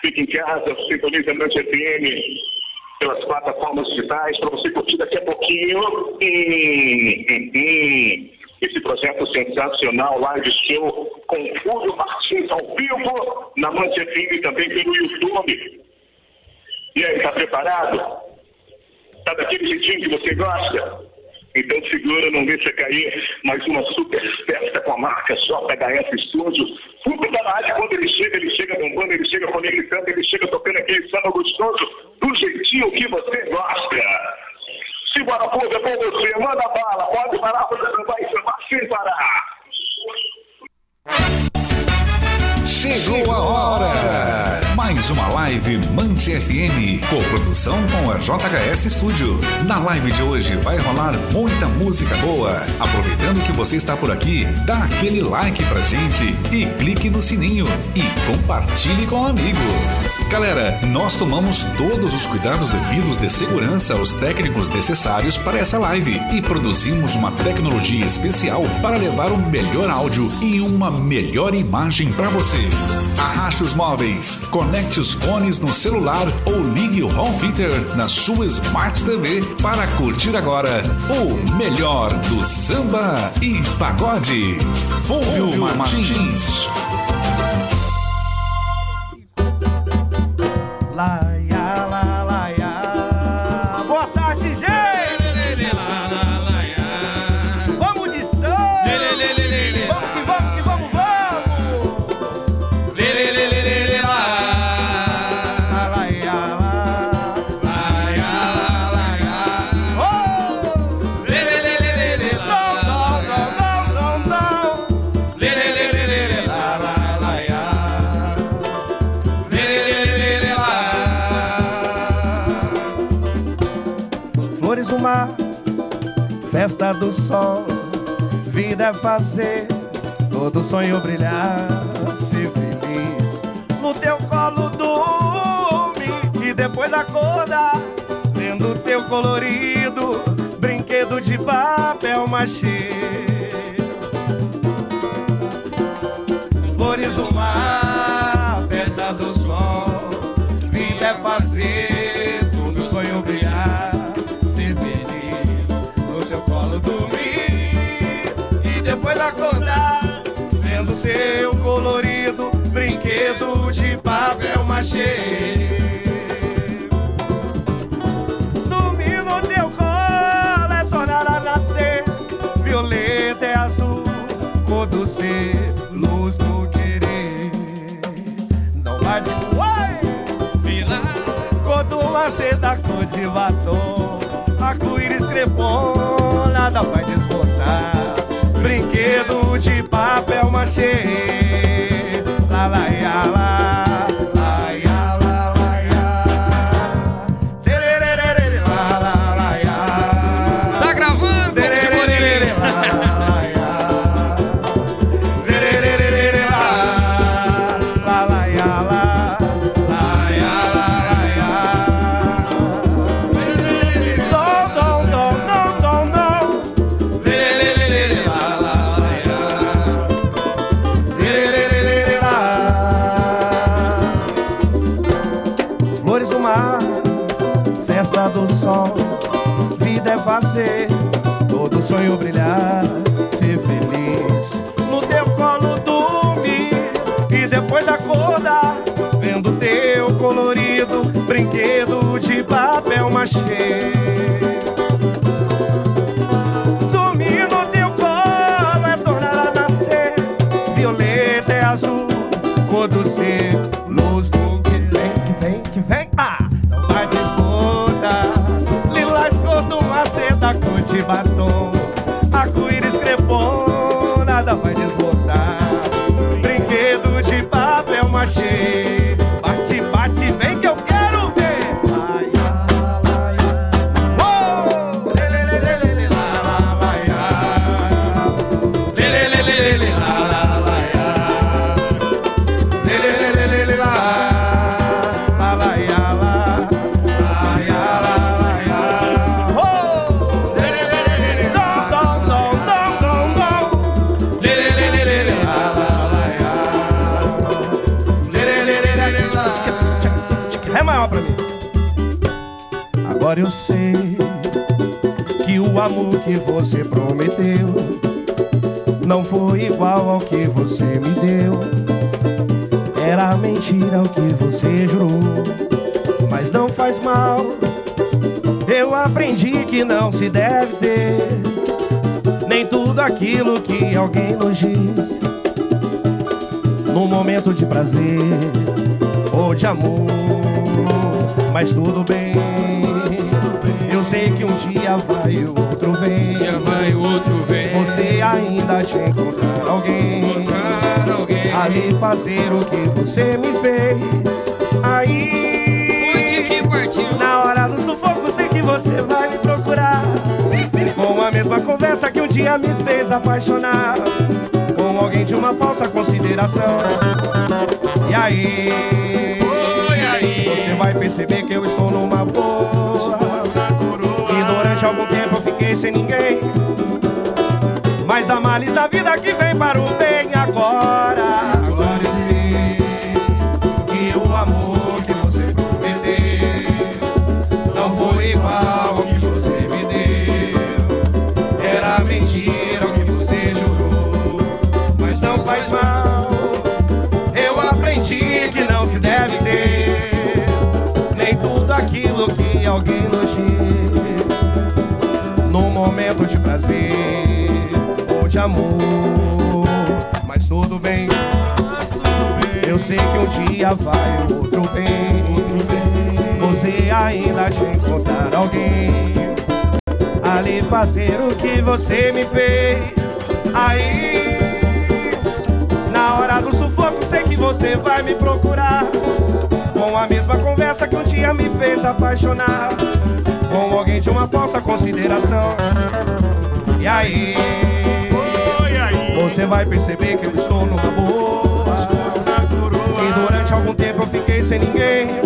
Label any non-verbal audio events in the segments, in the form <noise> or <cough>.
Fique em casa, sintoniza a Mancha FM pelas plataformas digitais para você curtir daqui a pouquinho. Hum, hum, hum. Esse projeto sensacional, live show com Fúlio Martins ao vivo na Mancha FM e também pelo YouTube. E aí, está preparado? Está daquele jeitinho que você gosta? Então segura, não deixa cair mais uma super festa com a marca JHS Studio. Tudo da rádio, quando ele chega, ele chega bombando, ele chega conectando, ele chega tocando aquele samba gostoso, do jeitinho que você gosta. Simbora, povo, é com você, manda bala, pode parar, você não vai chamar sem parar. Chegou a hora! Mais uma live Mante FM, coprodução com a JHS Studio. Na live de hoje vai rolar muita música boa. Aproveitando que você está por aqui, dá aquele like pra gente e clique no sininho e compartilhe com um amigo. Galera, nós tomamos todos os cuidados devidos de segurança aos técnicos necessários para essa live e produzimos uma tecnologia especial para levar um melhor áudio e uma melhor imagem para você. Arraste os móveis, conecte os fones no celular ou ligue o home theater na sua Smart TV para curtir agora o melhor do samba e pagode. Fulvio Martins. Laia, festa do sol, vida é fazer todo sonho brilhar, ser feliz. No teu colo dorme e depois acordar, vendo teu colorido, brinquedo de papel machê. Flores do mar, festa do sol, vida é fazer vendo seu colorido brinquedo de papel machê. Dormir no teu colo é tornar a nascer, violeta é azul, cor do ser, luz do querer. Não vai de Uai! Cor do maceta, cor de batom Arco-íris crepom, nada vai desbotar Brinquedo de papel machê. La la ya la de batom, arco-íris crepom, nada vai desbotar. Brinquedo de papel machê, bate, bate, vem que eu quero eu sei que o amor que você prometeu não foi igual ao que você me deu. Era mentira o que você jurou, mas não faz mal. Eu aprendi que não se deve ter nem tudo aquilo que alguém nos diz. Num momento de prazer ou de amor, mas tudo bem. Sei que um dia vai e o outro vem. Dia vai o outro vem. Você ainda te encontrar alguém. Encontrar alguém. Ali fazer o que você me fez. Aí. Onde que partiu? Na hora do sufoco, sei que você vai me procurar. Com a mesma conversa que um dia me fez apaixonar. Com alguém de uma falsa consideração. E aí? Oi, aí. Você vai perceber que eu estou numa boa. Sem ninguém. Mas há males da vida que vem para o bem agora. Agora sei que o amor que você prometeu não foi igual ao que você me deu. Era mentira o que você jurou, mas não faz mal. Eu aprendi que não se deve ter nem tudo aquilo que alguém prazer ou de amor. Mas tudo bem, eu sei que um dia vai, outro vem. Você ainda de encontrar alguém ali fazer o que você me fez. Aí, na hora do sufoco, sei que você vai me procurar. Com a mesma conversa que um dia me fez apaixonar. Com alguém de uma falsa consideração. E aí, você vai perceber que eu estou numa boa. E durante algum tempo eu fiquei sem ninguém.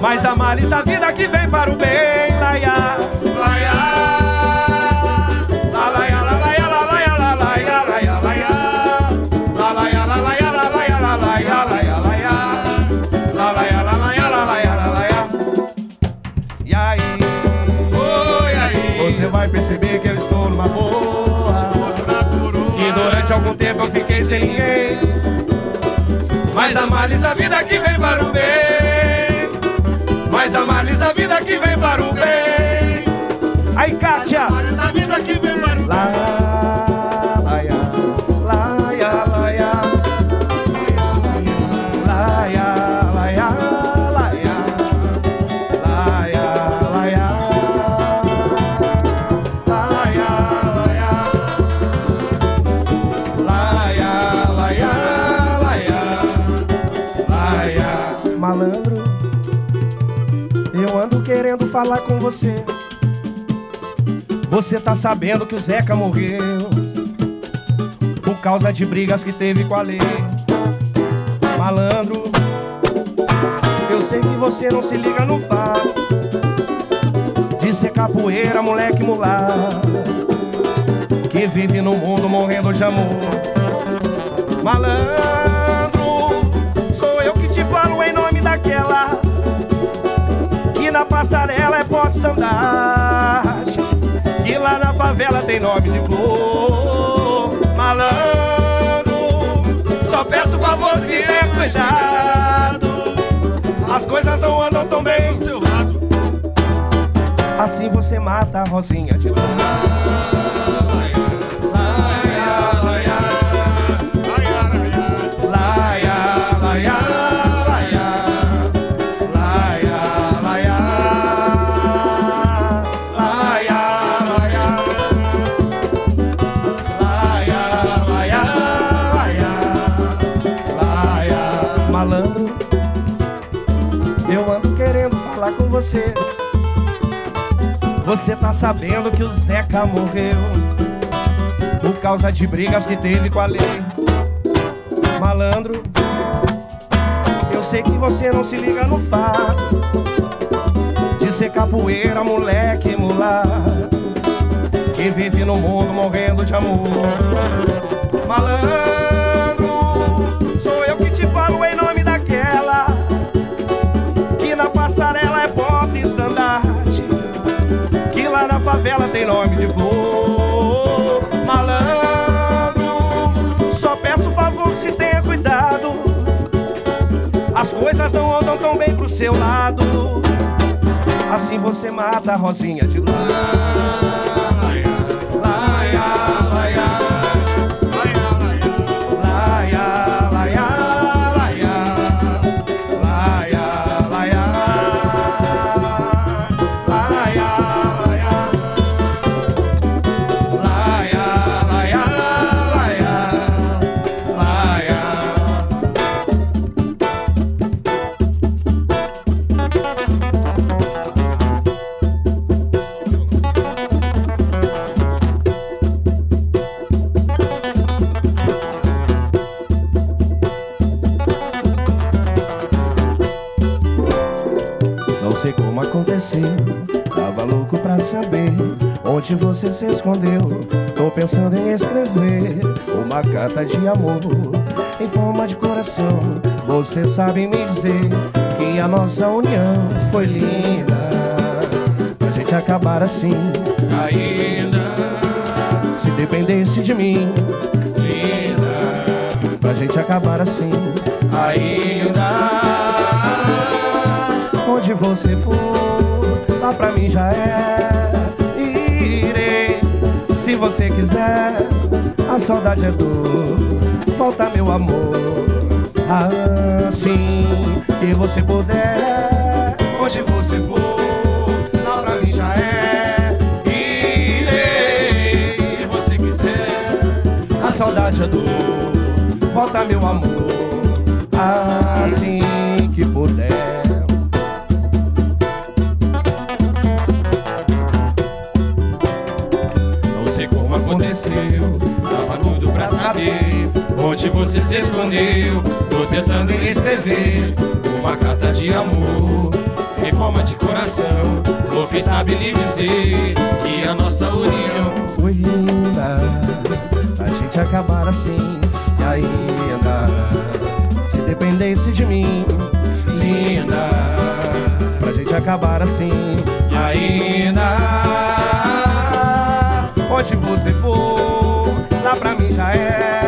Mas há males da vida que vem para o bem. Laia, laia. Tempo eu fiquei sem ninguém. Mas males da vida que vem para o bem. Mas males da vida que vem para o bem. Aí, Kátia! Lá, falar com você. Você tá sabendo que o Zeca morreu por causa de brigas que teve com a lei. Malandro, eu sei que você não se liga no fato de ser capoeira, moleque mulato que vive no mundo morrendo de amor. Malandro, porta-estandarte, que lá na favela tem nome de flor. Malandro, só peço favor se der cuidado, as coisas não andam tão bem do seu lado. Assim você mata a Rosinha de lado. Você. Você tá sabendo que o Zeca morreu por causa de brigas que teve com a lei. Malandro, eu sei que você não se liga no fato de ser capoeira, moleque, mulato, que vive no mundo morrendo de amor. Malandro, favela tem nome de flor. Malandro, só peço favor que se tenha cuidado. As coisas não andam tão bem pro seu lado. Assim você mata a Rosinha de lã. Onde você se escondeu. Tô pensando em escrever uma carta de amor em forma de coração. Você sabe me dizer que a nossa união foi linda. Pra gente acabar assim, ainda. Se dependesse de mim, linda. Pra gente acabar assim, ainda. Onde você for, lá pra mim já é. Se você quiser. A saudade é dor, falta meu amor. Assim que você puder. Onde você for, lá pra mim já é. Irei, se você quiser. A saudade é dor, volta meu amor. Você se escondeu. Tô pensando em escrever uma carta de amor em forma de coração. Ou sabe lhe dizer que a nossa união foi linda A gente acabar assim E ainda Se dependesse de mim Linda Pra gente acabar assim E ainda Onde você for Lá pra mim já é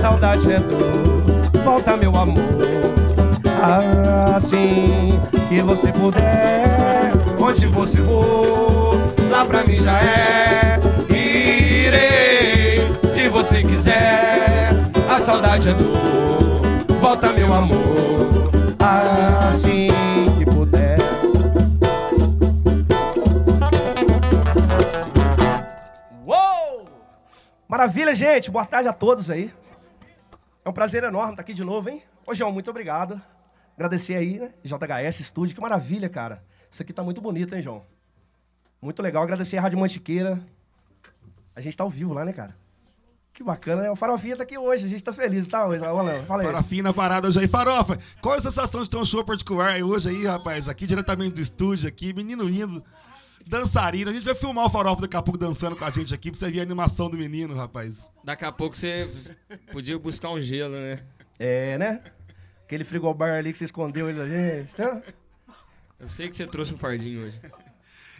saudade é dor Falta meu amor Assim que você puder, onde você for, lá pra mim já é. Irei, se você quiser, a saudade é dor, volta meu amor. Assim que puder. Maravilha, gente. Boa tarde a todos aí. É um prazer enorme estar aqui de novo, hein? Ô, João, muito obrigado. Agradecer aí, né? JHS Estúdio, que maravilha, cara. Isso aqui tá muito bonito, hein, João? Muito legal. Agradecer a Rádio Mantiqueira. A gente tá ao vivo lá, né, cara? Que bacana, né? O Farofinha tá aqui hoje. A gente tá feliz, tá hoje. Léo, fala aí. Farofinha na parada hoje aí. Farofa, qual é a sensação de ter um show particular hoje aí, rapaz? Aqui diretamente do estúdio, aqui, menino lindo, dançarino. A gente vai filmar o Farofa daqui a pouco dançando com a gente aqui pra você ver a animação do menino, rapaz. Daqui a pouco você podia buscar um gelo, né? É, né? Aquele frigobar ali que você escondeu ele da gente. Tá? Eu sei que você trouxe um fardinho hoje.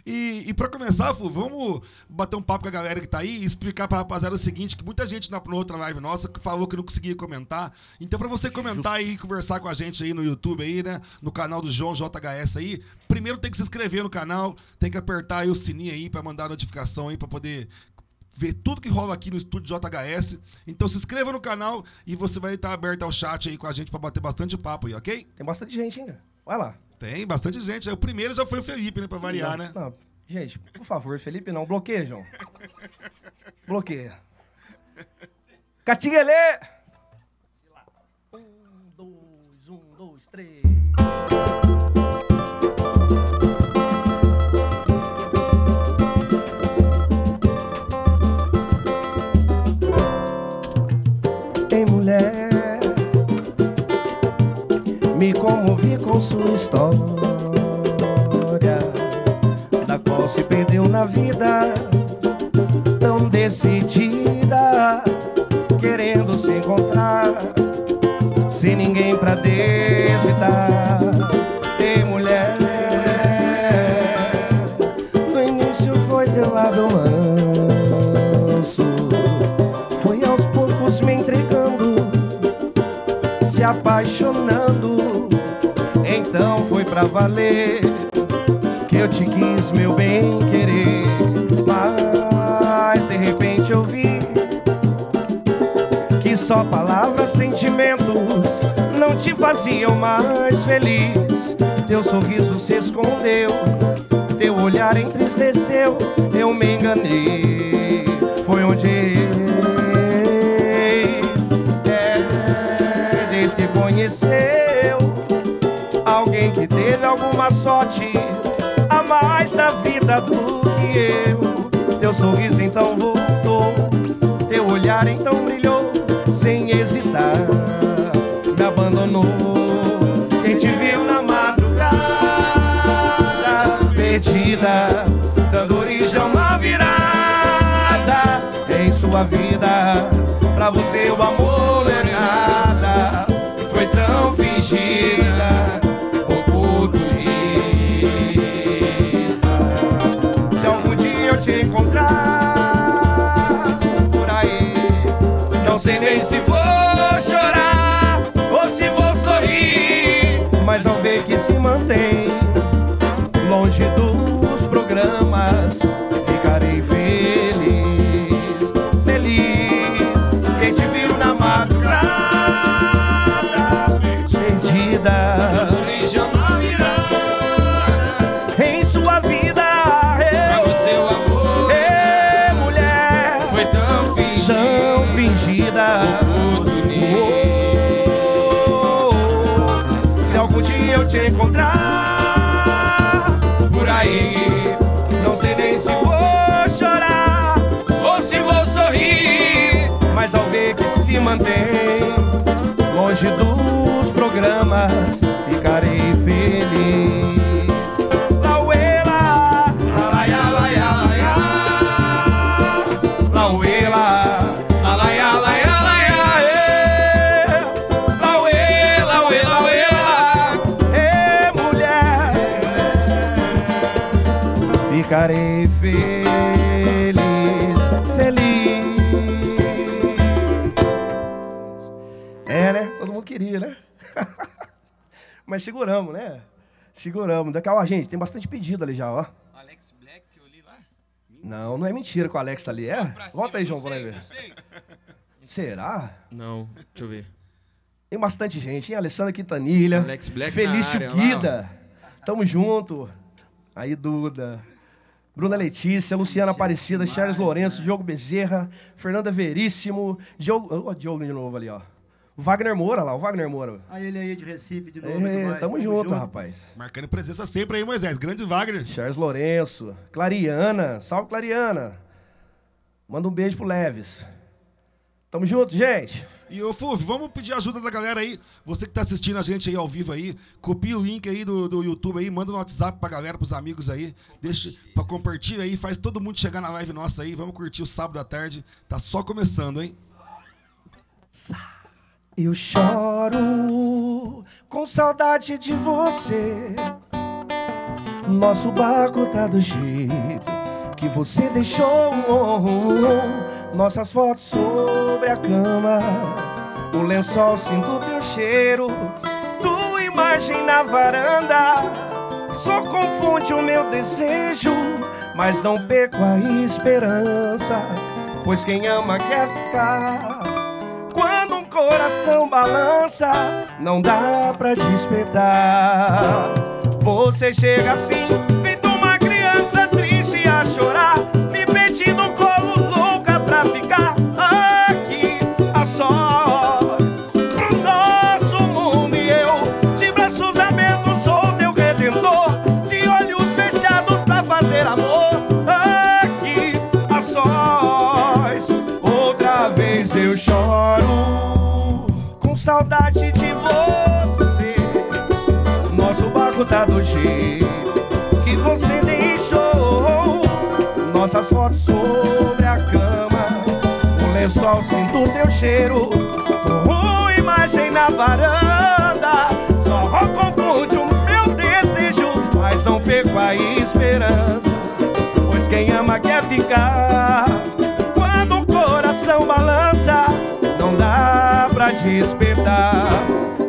E, e pra começar, Fu, vamos bater um papo com a galera que tá aí e explicar pra rapaziada o seguinte, que muita gente na, na outra live nossa falou que não conseguia comentar. Então pra você comentar aí e conversar com a gente aí no YouTube aí, né? No canal do João JHS aí, primeiro tem que se inscrever no canal, tem que apertar aí o sininho aí pra mandar a notificação aí pra poder ver tudo que rola aqui no estúdio JHS. Então se inscreva no canal e você vai estar aberto ao chat aí com a gente pra bater bastante papo aí, ok? Tem bastante gente ainda. Vai lá. Tem bastante gente. O primeiro já foi o Felipe, né? Pra variar, né? Não, gente, por favor, Felipe, não. Bloqueia, João. Bloqueia. Catinguelê! Um, dois, um, dois, três. Ei, mulher, me comovi com sua história, da qual se perdeu na vida, tão decidida, querendo se encontrar, sem ninguém pra decidir. Ei, mulher, no início foi teu lado manso, foi aos poucos me entregando se apaixonando então foi pra valer que eu te quis, meu bem querer. Mas de repente eu vi que só palavras, sentimentos não te faziam mais feliz. Teu sorriso se escondeu, teu olhar entristeceu. Eu me enganei, foi onde. É, desde que conheceu que teve alguma sorte a mais da vida do que eu. Teu sorriso então voltou, teu olhar então brilhou, sem hesitar, me abandonou. Quem te viu na madrugada, perdida, dando origem a uma virada em sua vida. Pra você o amor não é nada, foi tão fingida nem se vou chorar ou se vou sorrir, mas ao ver que se mantém longe dos programas, mantém longe dos programas, Mas seguramos, né? Seguramos. Daqui a gente, tem bastante pedido ali já, ó. Alex Black que eu li lá. Não, não é mentira que o Alex tá ali, é? Pra Volta aí, João, pra sei, ver. não sei. <laughs> Será? Não, deixa eu ver. Tem bastante gente, hein? Alessandra Quintanilha. Alex Black Felício área, lá, Guida. Tamo junto. Aí, Duda. Bruna Letícia, Luciana Aparecida, Charles Lourenço, Diogo Bezerra, Fernanda Veríssimo, Diogo. Ó, o Diogo de novo ali, ó. O Wagner Moura lá, o Wagner Moura. Aí ele aí de Recife de novo. é É, demais, tamo, junto, rapaz. Marcando presença sempre aí, Moisés. Grande Wagner. Charles Lourenço, Clariana, salve Clariana. Manda um beijo pro Leves. Tamo junto, gente. E ô Fulvio, vamos pedir ajuda da galera aí. Você que tá assistindo a gente aí ao vivo aí, copia o link aí do, do YouTube aí, manda no WhatsApp pra galera, pros amigos aí. Deixa pra compartilhar aí, faz todo mundo chegar na live nossa aí. Vamos curtir o sábado à tarde. Tá só começando, hein? Eu choro com saudade de você. Nosso barco tá do jeito que você deixou. Nossas fotos sobre a cama. O lençol sinto teu cheiro. Tua imagem na varanda. Só confunde o meu desejo. Mas não perco a esperança. Pois quem ama quer ficar. Coração balança, não dá pra despertar. Você chega assim, feito uma criança triste a chorar, me pedindo um colo louca pra ficar aqui a sós. Nosso mundo e eu, de braços abertos, sou teu redentor, de olhos fechados pra fazer amor aqui a sós. Outra vez eu choro com saudade de você. Nosso barco tá do jeito que você deixou. Nossas fotos sobre a cama. O lençol sinto teu cheiro. Tua imagem na varanda. Só confunde o meu desejo, mas não perco a esperança. Pois quem ama quer ficar.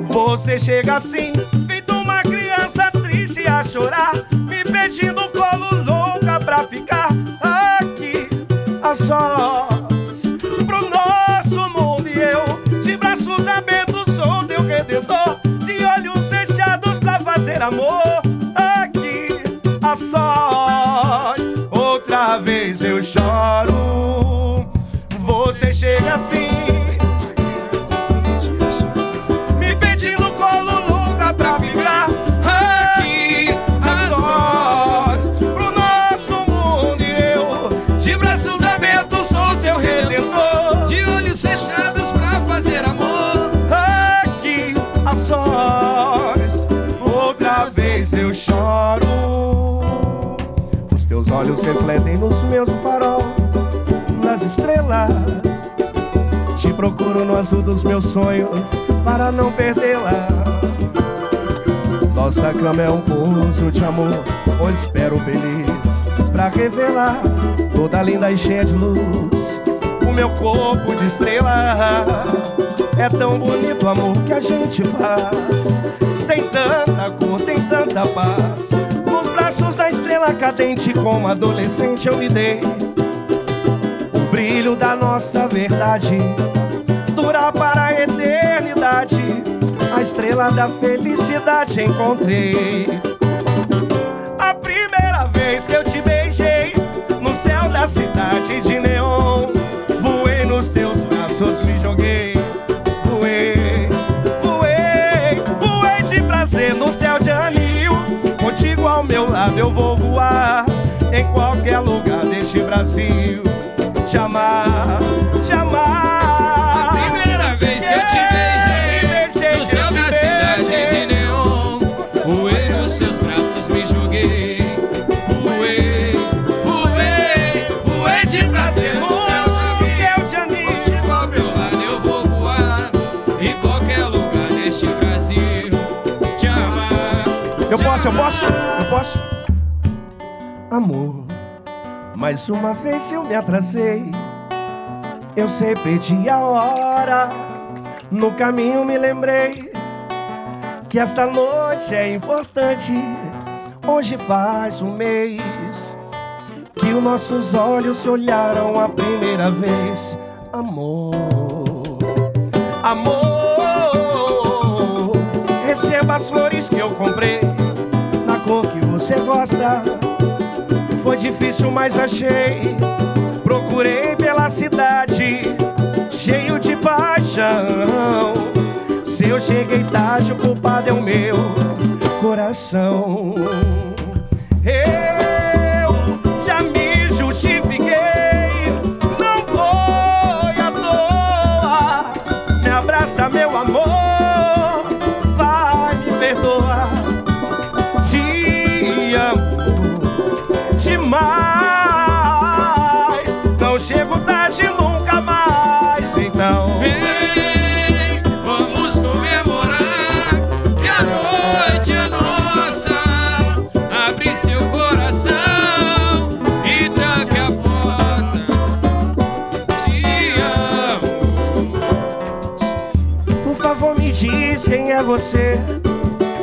Você chega assim, feito uma criança triste a chorar, me pedindo colo louca pra ficar aqui a sós. Pro nosso mundo e eu, de braços abertos, sou teu redentor, de olhos fechados pra fazer amor aqui a sós. Outra vez eu choro, você chega assim. Olhos refletem nos meus farol Nas estrelas. Te procuro no azul dos meus sonhos Para não perdê-la. Nossa cama é um pouso de amor Onde espero feliz Pra revelar Toda linda e cheia de luz O meu corpo de estrela. É tão bonito o amor que a gente faz. Tem tanta cor, tem tanta paz cadente Como adolescente eu me dei. O brilho da nossa verdade Dura para a eternidade. A estrela da felicidade encontrei. A primeira vez que eu te beijei no céu da cidade de neon, lado eu vou voar em qualquer lugar deste Brasil. Te amar, te amar. A primeira vez que eu te beijei No céu da cidade de neon Voei nos seus braços, me joguei Voei, voei, voei de prazer no céu de céu de anil. Contigo ao meu lado eu vou voar Em qualquer lugar deste Brasil Te amar Eu posso, eu posso, eu posso. Mais uma vez eu me atrasei. Eu sei, perdi a hora. No caminho me lembrei que esta noite é importante. Hoje faz um mês que os nossos olhos se olharam a primeira vez. Amor, amor, receba as flores que eu comprei na cor que você gosta. Foi difícil, mas achei. Procurei pela cidade, cheio de paixão. Se eu cheguei tarde, o culpado é o meu coração. É você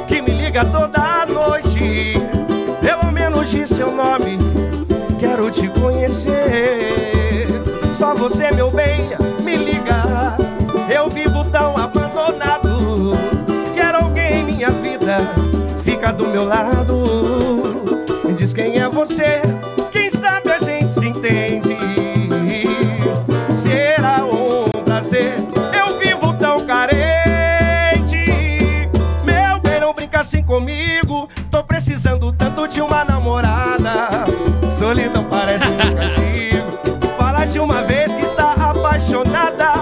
que me liga toda noite. Pelo menos diz seu nome, quero te conhecer. Só você, meu bem, me liga. Eu vivo tão abandonado. Quero alguém em minha vida, fica do meu lado. Me diz quem é você, comigo. Tô precisando tanto de uma namorada. Solidão parece um castigo. Fala de uma vez que está apaixonada.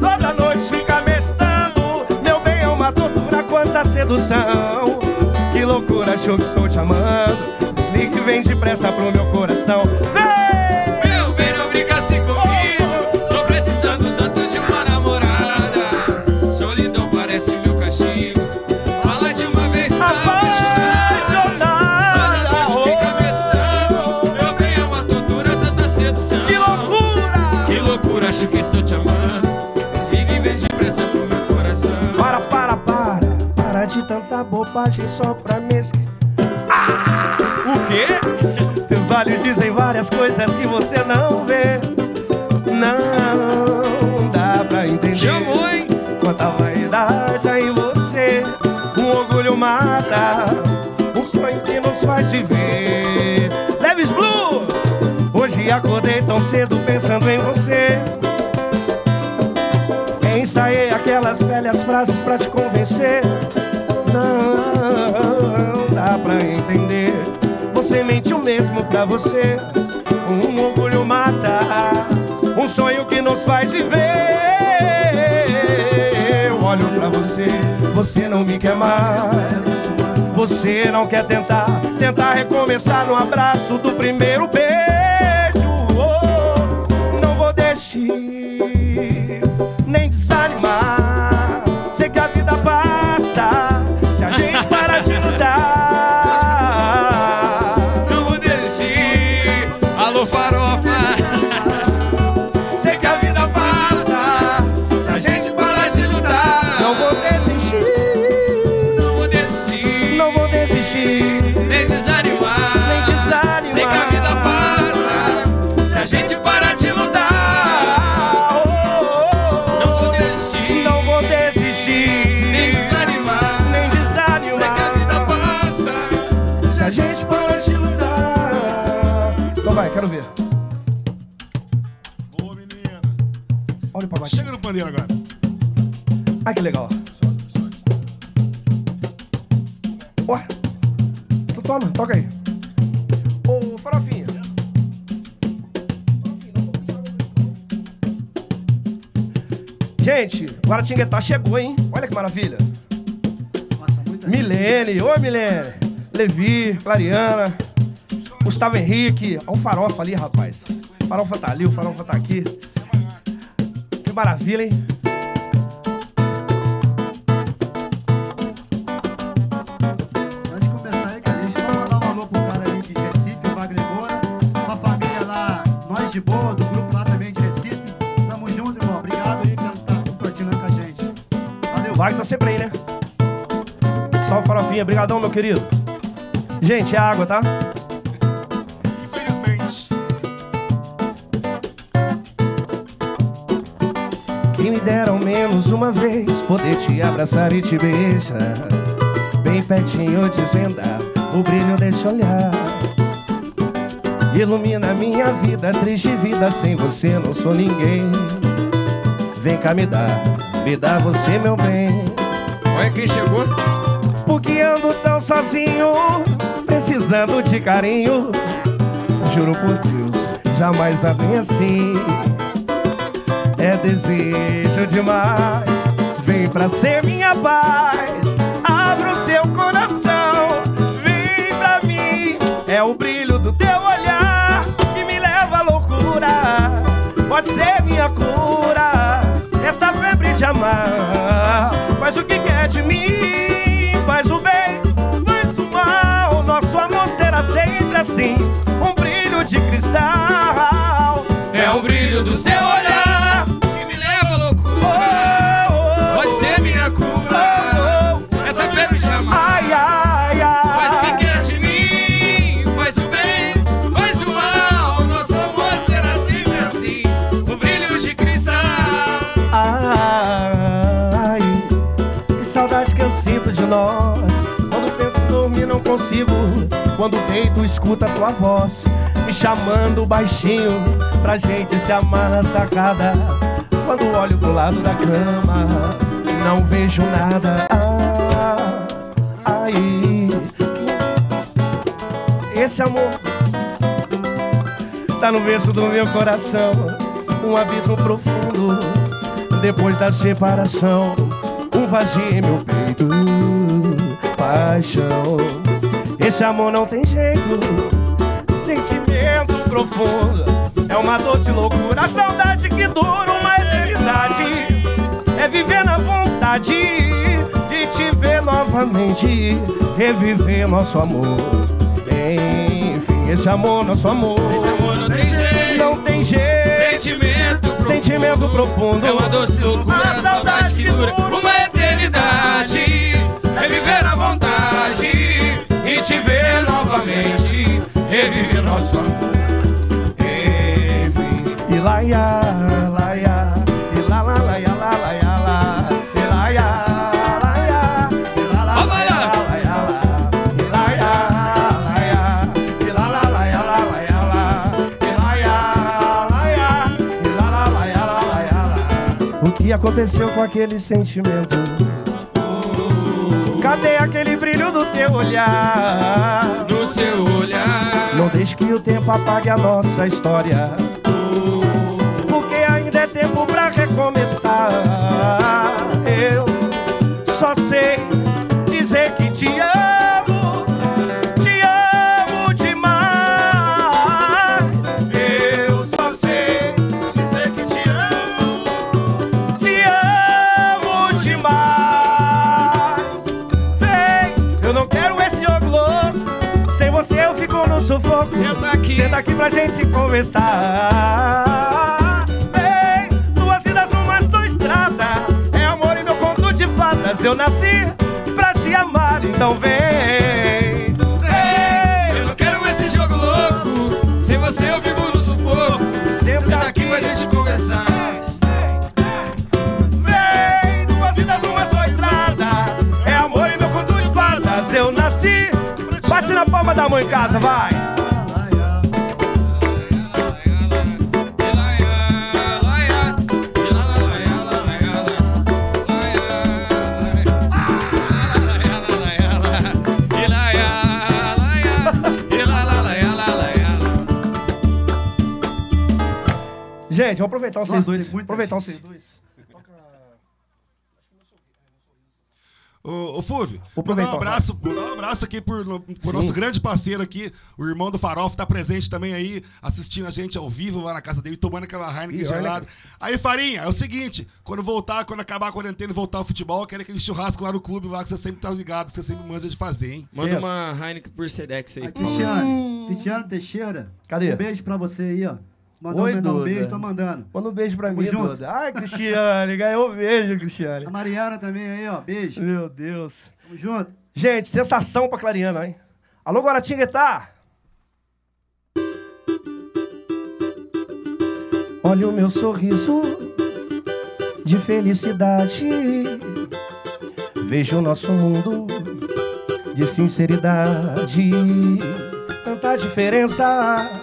Toda noite fica mestando. Meu bem, é uma tortura, quanta sedução. Que loucura, achou que estou te amando. Desligue vem depressa pro meu coração. Vem! Meu bem, não brinca assim comigo. Só pra me esquecer. O quê? Teus olhos dizem várias coisas que você não vê. Não dá pra entender. Chamou, hein? Quanta vaidade há em você. Um orgulho mata. Um sonho que nos faz viver. Leves Blue! Hoje acordei tão cedo pensando em você. Ensaiei aquelas velhas frases pra te convencer. Não dá pra entender. Você mentiu mesmo pra você. Um orgulho mata. Um sonho que nos faz viver. Eu olho pra você, você não me quer mais. Você não quer tentar, tentar recomeçar no abraço do primeiro beijo. Pandeiro agora. Ai, que legal. Ué. Então toma, toca aí. Ô, farofinha. Gente, Guaratinguetá chegou, hein? Olha que maravilha. Milene, oi Milene. Levi, Clariana, Gustavo Henrique. Olha o farofa ali, rapaz. O farofa tá ali, o farofa tá aqui. Que maravilha, hein? Antes de começar aí, cara, deixa eu só mandar um alô pro cara ali de Recife, o Wagner Moura. Com a família lá, nós de boa, do grupo lá também de Recife. Tamo junto, irmão. Obrigado aí pelo estar compartilhando com a gente. Valeu. Wagner tá sempre aí, né? Salve, farofinha. Obrigadão, meu querido. Gente, é água, tá? Quem me dera ao menos uma vez poder te abraçar e te beijar. Bem pertinho desvendar o brilho desse olhar. Ilumina minha vida, triste vida, sem você não sou ninguém. Vem cá me dar, me dá você meu bem. Olha quem chegou. Porque ando tão sozinho, precisando de carinho. Juro por Deus, jamais amei assim. É desejo demais, vem pra ser minha paz. Abra o seu coração, vem pra mim. É o brilho do teu olhar que me leva à loucura. Pode ser minha cura, esta febre de amar. Faz o que quer de mim, faz o bem, faz o mal. Nosso amor será sempre assim, um brilho de cristal. É o brilho do seu olhar sinto de nós. Quando penso em dormir, não consigo. Quando deito, escuta tua voz me chamando baixinho pra gente se amar na sacada. Quando olho pro lado da cama, não vejo nada. Ah, ai, esse amor tá no berço do meu coração, um abismo profundo. Depois da separação, um vazio em meu peito, paixão. Esse amor não tem jeito, sentimento profundo. É uma doce loucura, saudade que dura uma eternidade. É viver na vontade de te ver novamente, reviver nosso amor. Enfim, esse amor, nosso amor, Esse amor não tem jeito, não tem jeito. sentimento profundo. Sentimento profundo. É uma doce loucura, a saudade que dura reviver nosso amor. Enfim. E lá, ia, lá, ia, e lá, lá, lá, ia, lá, lá, lá, e lá, lá, e lá, lá, lá, lá, lá, e lá, lá, e lá, lá, lá, lá, lá, lá, e lá, lá, e lá, lá, lá, lá, lá, lá. O que aconteceu com aquele sentimento? Cadê aquele do teu olhar? No seu olhar, Não deixe que o tempo apague a nossa história. Porque ainda é tempo pra recomeçar. Eu só sei dizer que te amo, te amo demais. Eu só sei dizer que te amo, te amo demais. Sufoco. Senta aqui. Senta aqui pra gente conversar. Vem, duas vidas, uma só estrada. É amor e meu conto de fadas. Eu nasci pra te amar, então vem. Vem, eu não quero esse jogo louco. Sem você eu vivo no sufoco. senta Senta aqui pra gente conversar. Palma da mão em casa, vai. Gente, vamos aproveitar vocês dois. Aproveitar gente. vocês dois. Ô, ô Fúvio, Vou mandar um abraço, mandar um abraço aqui por, no- por nosso grande parceiro aqui, o irmão do Farofa, tá presente também aí, assistindo a gente ao vivo lá na casa dele, tomando aquela Heineken Ih, olha gelada. Aí, Farinha, é o seguinte, quando voltar, quando acabar a quarentena e voltar ao futebol, eu quero aquele churrasco lá no clube lá que você sempre tá ligado, que você sempre manja de fazer, hein? Manda Isso. uma Heineken por Sedex aí. Aí. Cristiano, Cristiano Teixeira. Cadê? Um beijo pra você aí, ó. Mandou Oi, um beijo, tô mandando. Manda um beijo pra Tamo mim, junto. Duda. Ai, Cristiane, <laughs> ganhou um beijo, Cristiane. A Mariana também aí, ó. Beijo. Meu Deus. Tamo junto. Gente, sensação pra Clariana, hein? Alô, Guaratinguetá? Olha o meu sorriso de felicidade. Vejo o nosso mundo de sinceridade. Tanta diferença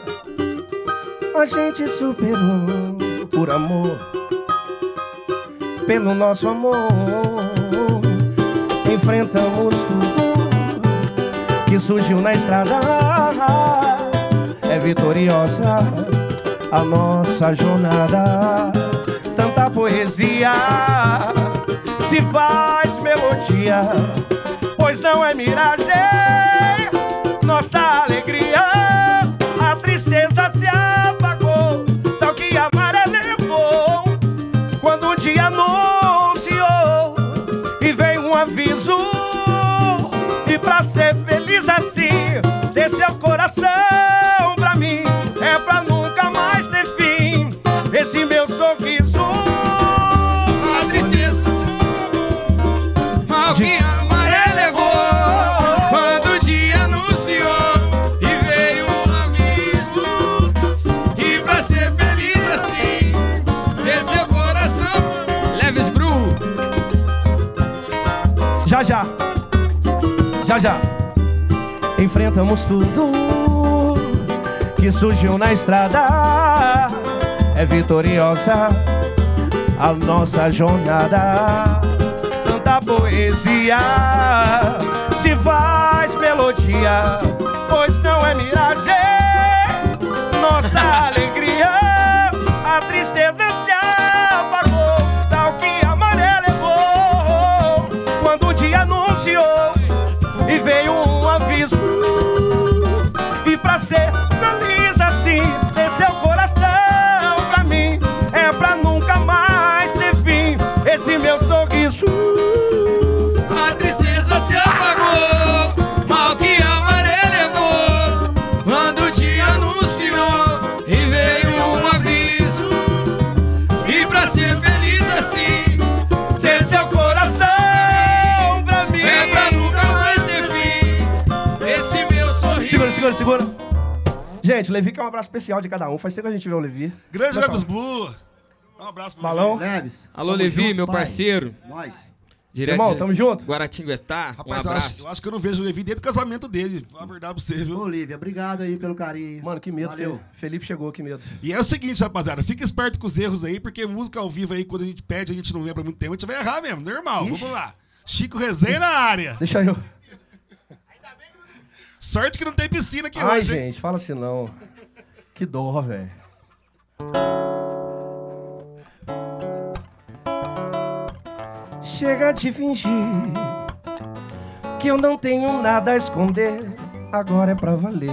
a gente superou por amor, pelo nosso amor. Enfrentamos tudo que surgiu na estrada. É vitoriosa a nossa jornada. Tanta poesia se faz melodia, pois não é miragem nossa seu coração pra mim. É pra nunca mais ter fim. Esse meu sorriso. Enfrentamos tudo que surgiu na estrada. É vitoriosa a nossa jornada. Tanta poesia se faz melodia, segura, segura. Gente, o Levi quer um abraço especial de cada um. Faz tempo que a gente vê o Levi. Grande Pessoal, Leves Blue. Um abraço pro Balão. Leves. Alô, tamo Levi, junto, meu pai. parceiro. Nós. Direto Irmão, de tamo junto? Guaratinguetá. Um Rapaz, eu abraço. acho, eu acho que eu não vejo o Levi desde o casamento dele. A verdade pra você, viu? Ô, Lívia, obrigado aí pelo carinho. Mano, que medo. Valeu. Fe- Felipe chegou, que medo. E é o seguinte, rapaziada, fica esperto com os erros aí, porque música ao vivo aí, quando a gente pede, a gente não lembra muito tempo, a gente vai errar mesmo, normal. Ixi. Vamos lá. Chico Resenha na área. Deixa eu. Sorte que não tem piscina aqui Ai, hoje, hein? gente, fala assim não. Que dó, velho. Chega de fingir que eu não tenho nada a esconder. Agora é pra valer.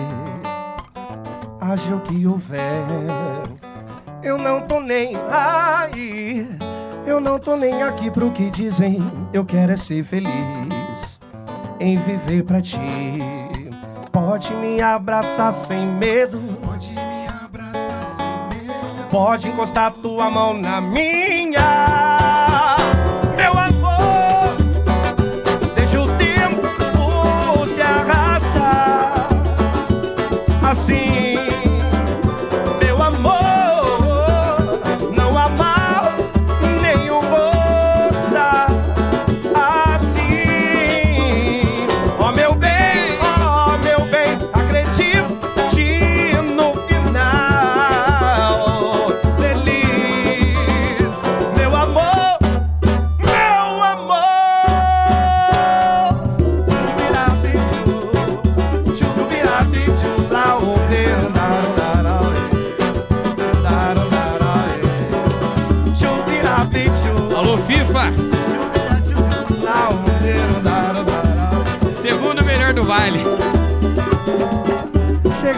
Haja o que houver. Eu não tô nem aí. Eu não tô nem aqui pro que dizem. Eu quero é ser feliz em viver pra ti. Pode me abraçar sem medo. Pode me abraçar sem medo. Pode encostar tua mão na minha.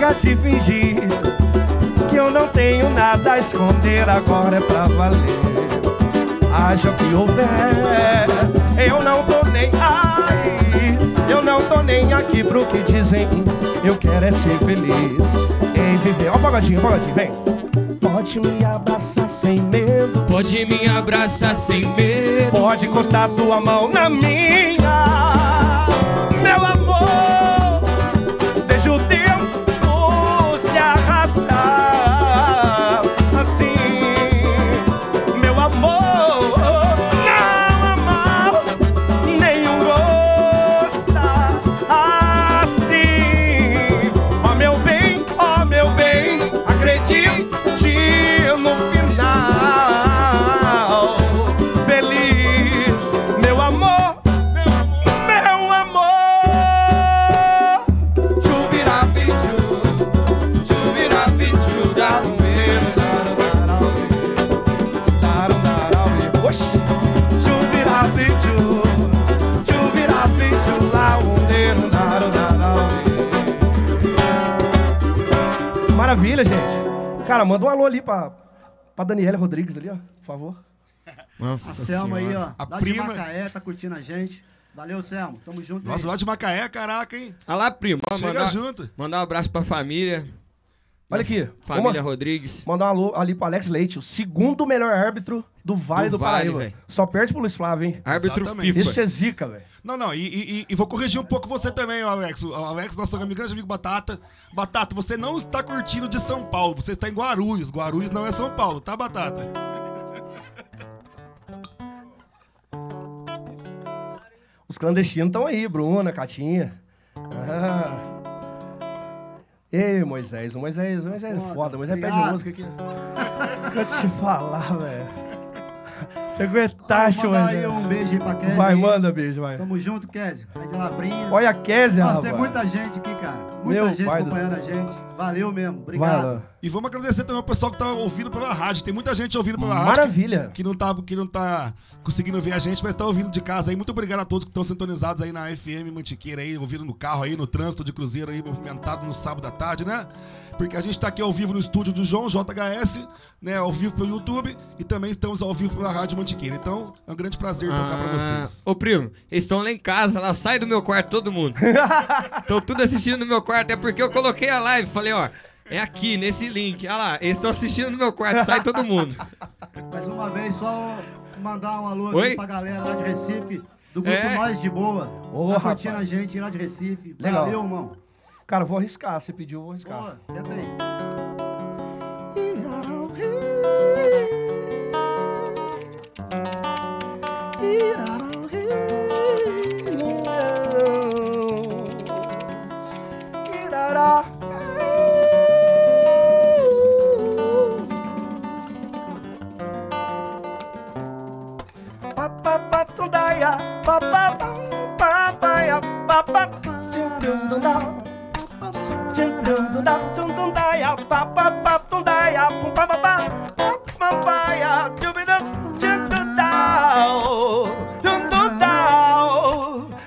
Chega a te fingir que eu não tenho nada a esconder, agora é pra valer. Haja o que houver, eu não tô nem aí, eu não tô nem aqui pro que dizem. Eu quero é ser feliz em viver. Ó, o pagodinho, pagodinho, vem. Pode me abraçar sem medo, Pode me abraçar sem medo. pode encostar tua mão na minha, meu amor. Manda um alô ali pra, pra Daniela Rodrigues ali, ó, por favor. <laughs> Nossa A Selma aí, ó. A lá prima- de Macaé, tá curtindo a gente. Valeu, Selma. Tamo junto Nossa, aí. lá de Macaé, caraca, hein? Olha lá, primo. Ó, Chega mandar, junto. mandar um abraço pra família. Olha aqui. Família vamos Rodrigues. mandar um alô ali pro Alex Leite, o segundo melhor árbitro do Vale do, Do Vale, Paraíba. velho. Só perde pro Luiz Flávio, hein? Árbitro. FIFA. Isso é zica, velho. Não, não, e, e- e vou corrigir um pouco você também, Alex. O Alex, nosso amigo, grande amigo Batata. Batata, você não está curtindo de São Paulo, você está em Guarulhos. Guarulhos não é São Paulo, tá, Batata? Os clandestinos estão aí, Bruna, Catinha. Ah. Ei, Moisés, o Moisés, o Moisés é Foda, Moisés pede música aqui. Eu te falar, velho. Você aguentaste, Vou mandar aí Moisés. um beijo aí pra Kézia. Vai, aí. manda beijo, vai. Tamo junto, Kézia. Aí de Lavrinhas. Olha a Kézia, Nossa, rapaz. tem muita gente aqui, cara. Muita Meu gente acompanhando a gente. Valeu mesmo. Obrigado. lá. E vamos agradecer também o pessoal que tá ouvindo pela rádio. Tem muita gente ouvindo pela rádio. Maravilha. Que não, tá, que não tá conseguindo ver a gente, mas tá ouvindo de casa aí. Muito obrigado a todos que estão sintonizados aí na FM Mantiqueira aí, ouvindo no carro aí, no trânsito de Cruzeiro aí, movimentado no sábado à tarde, né? Porque a gente tá aqui ao vivo no estúdio do João, JHS, né? Ao vivo pelo YouTube e também estamos ao vivo pela Rádio Mantiqueira. Então, é um grande prazer tocar pra vocês. Ô, primo, eles estão lá em casa, lá, sai do meu quarto, todo mundo. <laughs> Estão tudo assistindo no meu quarto, é porque eu coloquei a live, falei, ó, é aqui, nesse link. Olha lá, eles estão assistindo no meu quarto, sai todo mundo. <laughs> Mais uma vez, só mandar um alô Oi? aqui pra galera lá de Recife, do grupo É. Nós de Boa. Ô, tá rapaz. curtindo a gente lá de Recife. Legal. Valeu, irmão. Cara, vou arriscar. Você pediu, eu vou arriscar. Boa, tenta aí.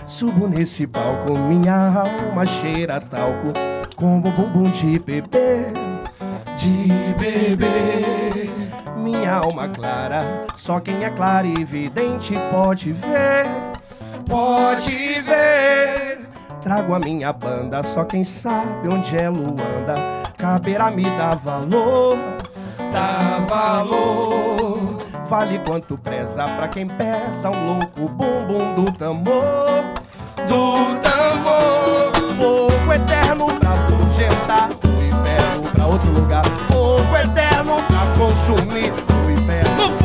Subo nesse palco, minha alma cheira talco Como bumbum de bebê, de bebê. Minha alma clara, só quem é claro e evidente pode ver Pode ver. Trago a minha banda, só quem sabe onde é Luanda. Caberá me dar valor, dá valor. Vale quanto preza pra quem pesa um louco bumbum do tambor. Do tambor. Fogo eterno pra fugentar o inferno pra outro lugar. Fogo eterno pra consumir o inferno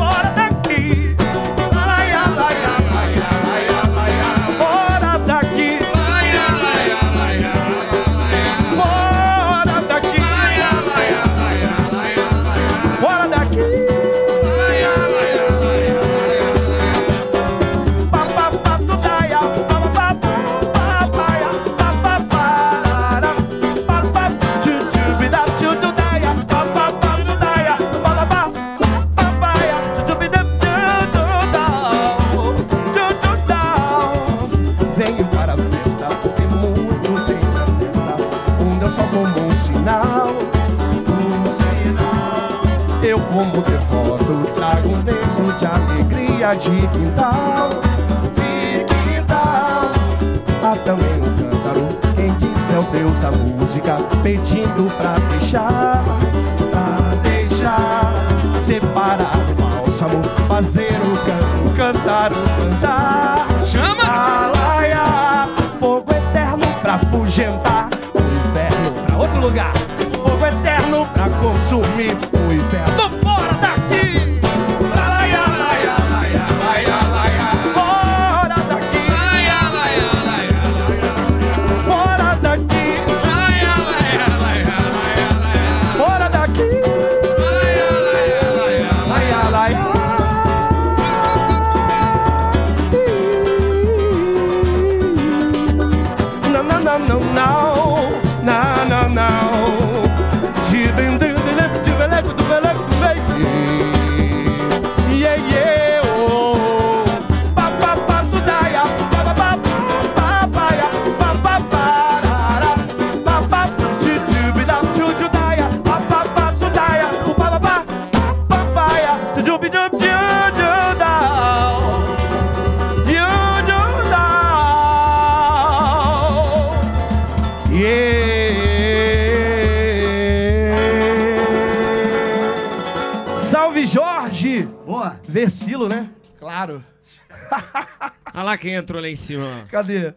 entrou lá em cima. Cadê?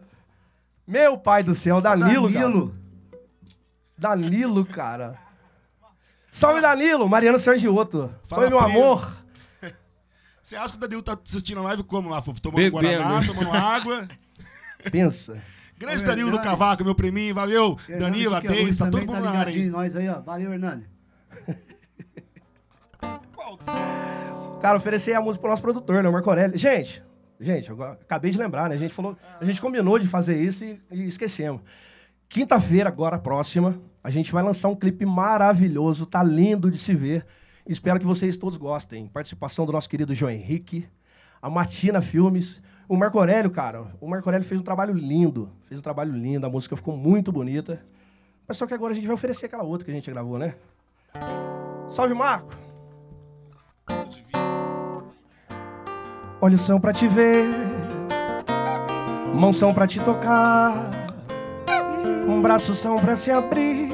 Meu pai do céu, Danilo. cara. Danilo. Danilo, cara. Salve Danilo, Mariano Sergioto. Fala, Oi, meu primo. amor. <laughs> Você acha que o Danilo tá assistindo a live como lá, Fofo? Tomando Bebendo. Guaraná, tomando água. Pensa. Grande Ô, Danilo do. Cavaco, meu priminho, valeu. Danilo, a Hernani Deise, tá todo também mundo na área aí. Nós aí, ó. Valeu, Hernani. <laughs> Cara, oferecer a música pro nosso produtor, né? O Marco Aurélio. Gente, gente, eu acabei de lembrar, né? A gente falou, a gente combinou de fazer isso e, e esquecemos. Quinta-feira, agora próxima, a gente vai lançar um clipe maravilhoso, tá lindo de se ver. Espero que vocês todos gostem. Participação do nosso querido João Henrique, a Matina Filmes, o Marco Aurélio, cara. O Marco Aurélio fez um trabalho lindo, fez um trabalho lindo, a música ficou muito bonita. Mas só que agora a gente vai oferecer aquela outra que a gente gravou, né? Salve, Marco! Olhos são pra te ver, mãos são pra te tocar, um braço são pra se abrir.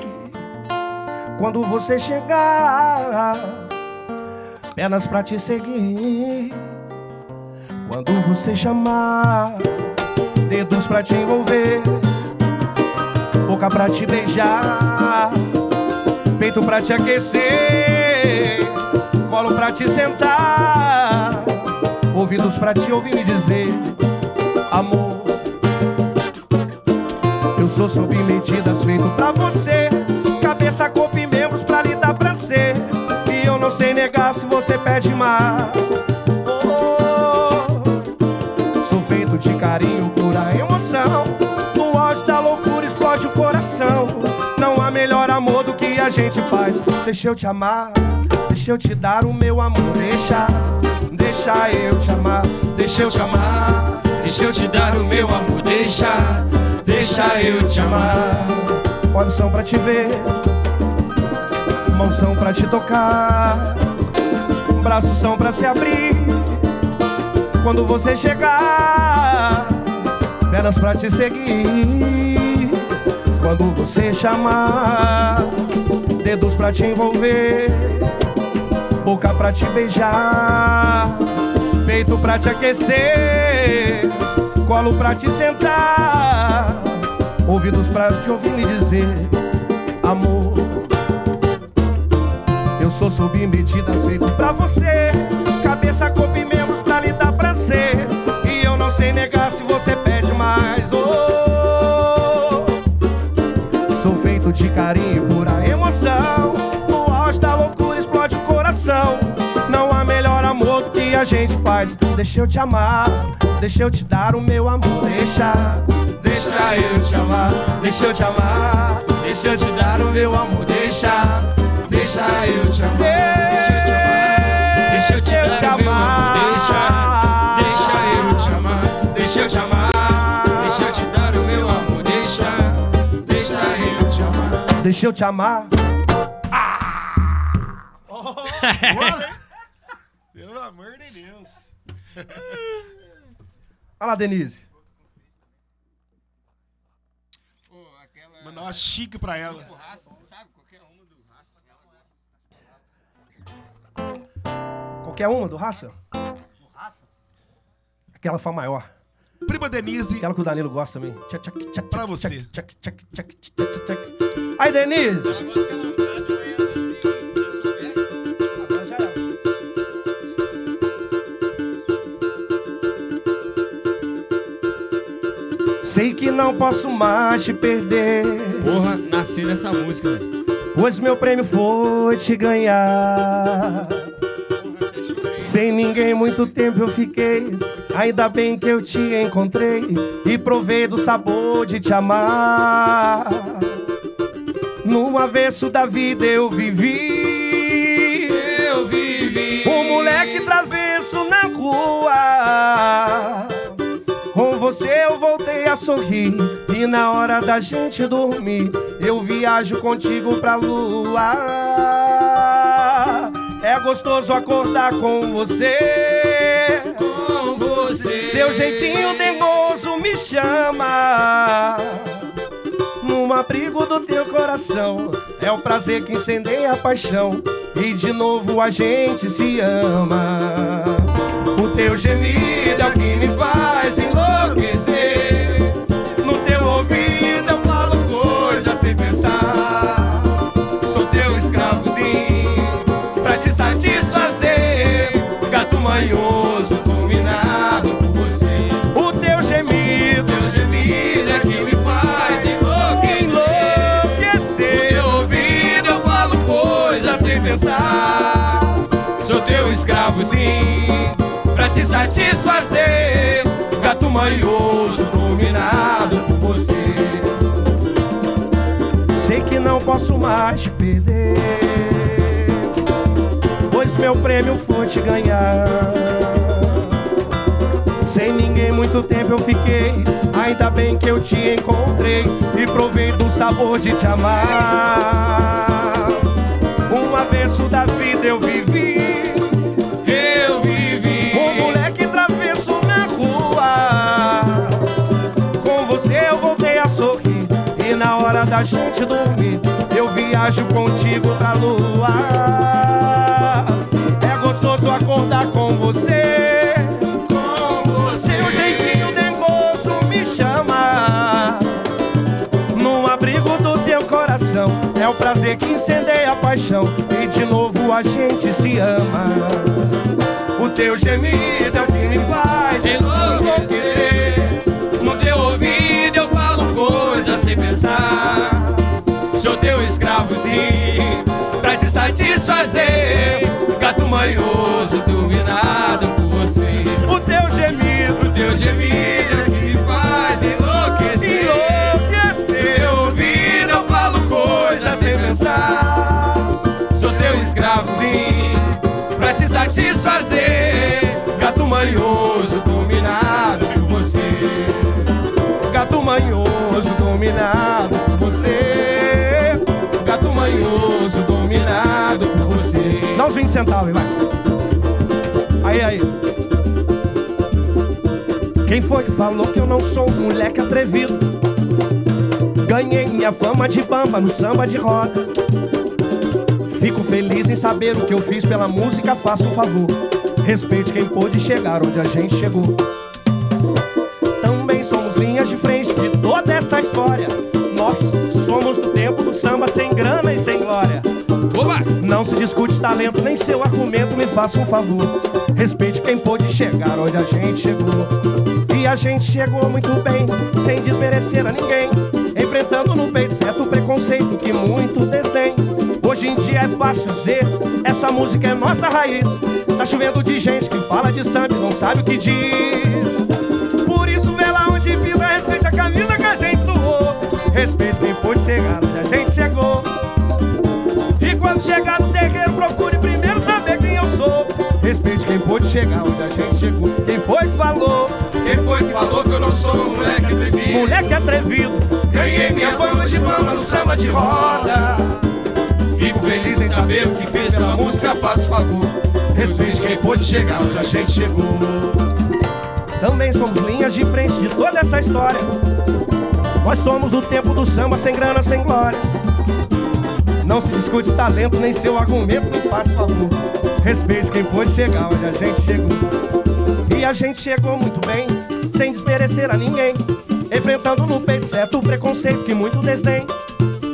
Quando você chegar, pernas pra te seguir. Quando você chamar, dedos pra te envolver. boca pra te beijar, peito pra te aquecer, colo pra te sentar, ouvidos pra te ouvir me dizer, amor. Eu sou submetidas feito pra você, cabeça, corpo e membros pra lhe dar prazer. E eu não sei negar se você pede mais. Sou feito de carinho, pura emoção. No auge da loucura explode o coração. Não há melhor amor do que a gente faz. Deixa eu te amar, deixa eu te dar o meu amor. Deixa, deixa eu te amar, deixa eu te amar. Deixa eu te dar o meu amor, deixa, deixa eu te amar. Olhos são pra te ver, mãos são pra te tocar, braços são pra se abrir. Quando você chegar, pernas pra te seguir. Quando você chamar, dedos pra te envolver, boca pra te beijar, peito pra te aquecer, colo pra te sentar, ouvidos pra te ouvir me dizer, amor. Eu sou sob medidas feito pra você, cabeça, corpo e membros pra lhe dar prazer. E eu não sei negar se você pede mais. Oh, sou feito de carinho e pura emoção. A gente faz. Deixa eu te amar, deixa eu te dar o meu amor. Deixa, deixa eu te amar, deixa eu te amar, deixa eu te dar o meu amor. Deixa, deixa eu te amar, deixa eu te amar, deixa eu te dar o meu amor. Deixa, deixa eu te amar, deixa eu te amar, deixa eu te dar o meu amor. Deixa, deixa eu te amar, deixa eu te amar. Pelo amor de Deus. Olha lá, Denise. Mandar uma chique pra ela. Qualquer uma do raça? Aquela fã maior. Prima Denise, Aquela que o Danilo gosta também. Tchac, tchac, tchac, Pra você. tchac, tchac, tchac, tchac, tchac, tchac. Aí, Denise. Agora Sei que não posso mais te perder, Porra, nasci nessa música, velho. pois meu prêmio foi te ganhar. Sem ninguém muito tempo eu fiquei. Ainda bem que eu te encontrei e provei do sabor de te amar. No avesso da vida eu vivi. Eu vivi. Um moleque travesso na rua. Você eu voltei a sorrir. E na hora da gente dormir, eu viajo contigo pra lua. É gostoso acordar com você. Com você. Seu jeitinho dengoso me chama. No abrigo do teu coração é o prazer que incendeia a paixão e de novo a gente se ama. O teu gemido é o que me faz enlouquecer. Pra te satisfazer. Gato manhoso, dominado por você. Sei que não posso mais te perder. Pois meu prêmio foi te ganhar. Sem ninguém muito tempo eu fiquei. Ainda bem que eu te encontrei e provei do sabor de te amar. Um avesso da vida eu vivi. Da gente dormir, eu viajo contigo pra lua. É gostoso acordar com você. Com você. Seu jeitinho dengoso me chama. Num abrigo É o prazer que incendeia a paixão e de novo a gente se ama. O teu gemido é o que me faz enlouquecer. Sem pensar. Sou teu escravo, sim, pra te satisfazer. Gato manhoso, dominado por você. O teu gemido, O teu gemido que me faz enlouquecer. enlouquecer. teu ouvido eu falo coisas sem pensar. Sou teu escravo, sim, pra te satisfazer. Gato manhoso, dominado por você. Gato manhoso, dominado por você. Gato manhoso, dominado por você. Dá uns 20 centavos vai. Aí, aí. Quem foi que falou que eu não sou um moleque atrevido? Ganhei minha fama de bamba no samba de roda. Fico feliz em saber o que eu fiz pela música, faça um favor. Respeite quem pôde chegar onde a gente chegou. Nós somos do tempo do samba sem grana e sem glória. Oba! Não se discute talento, nem seu argumento, me faça um favor. Respeite quem pôde chegar onde a gente chegou. E a gente chegou muito bem, sem desmerecer a ninguém. Enfrentando no peito certo preconceito que muito desdém. Hoje em dia é fácil dizer, essa música é nossa raiz. Tá chovendo de gente que fala de samba e não sabe o que diz. Respeite quem pôde chegar onde a gente chegou. E quando chegar no terreiro, procure primeiro saber quem eu sou. Respeite quem pôde chegar onde a gente chegou. Quem foi que falou? Quem foi que falou que eu não sou um moleque atrevido? Moleque atrevido. Ganhei minha fama de fama no samba de roda. Fico feliz em saber o que fez pela música, faço favor. Respeite quem pôde chegar onde a gente chegou. Também somos linhas de frente de toda essa história. Nós somos do tempo do samba sem grana, sem glória. Não se discute talento nem seu argumento, me faz favor. Respeite quem pôde chegar onde a gente chegou. E a gente chegou muito bem, sem desmerecer a ninguém. Enfrentando no peito certo o preconceito que muito desdém.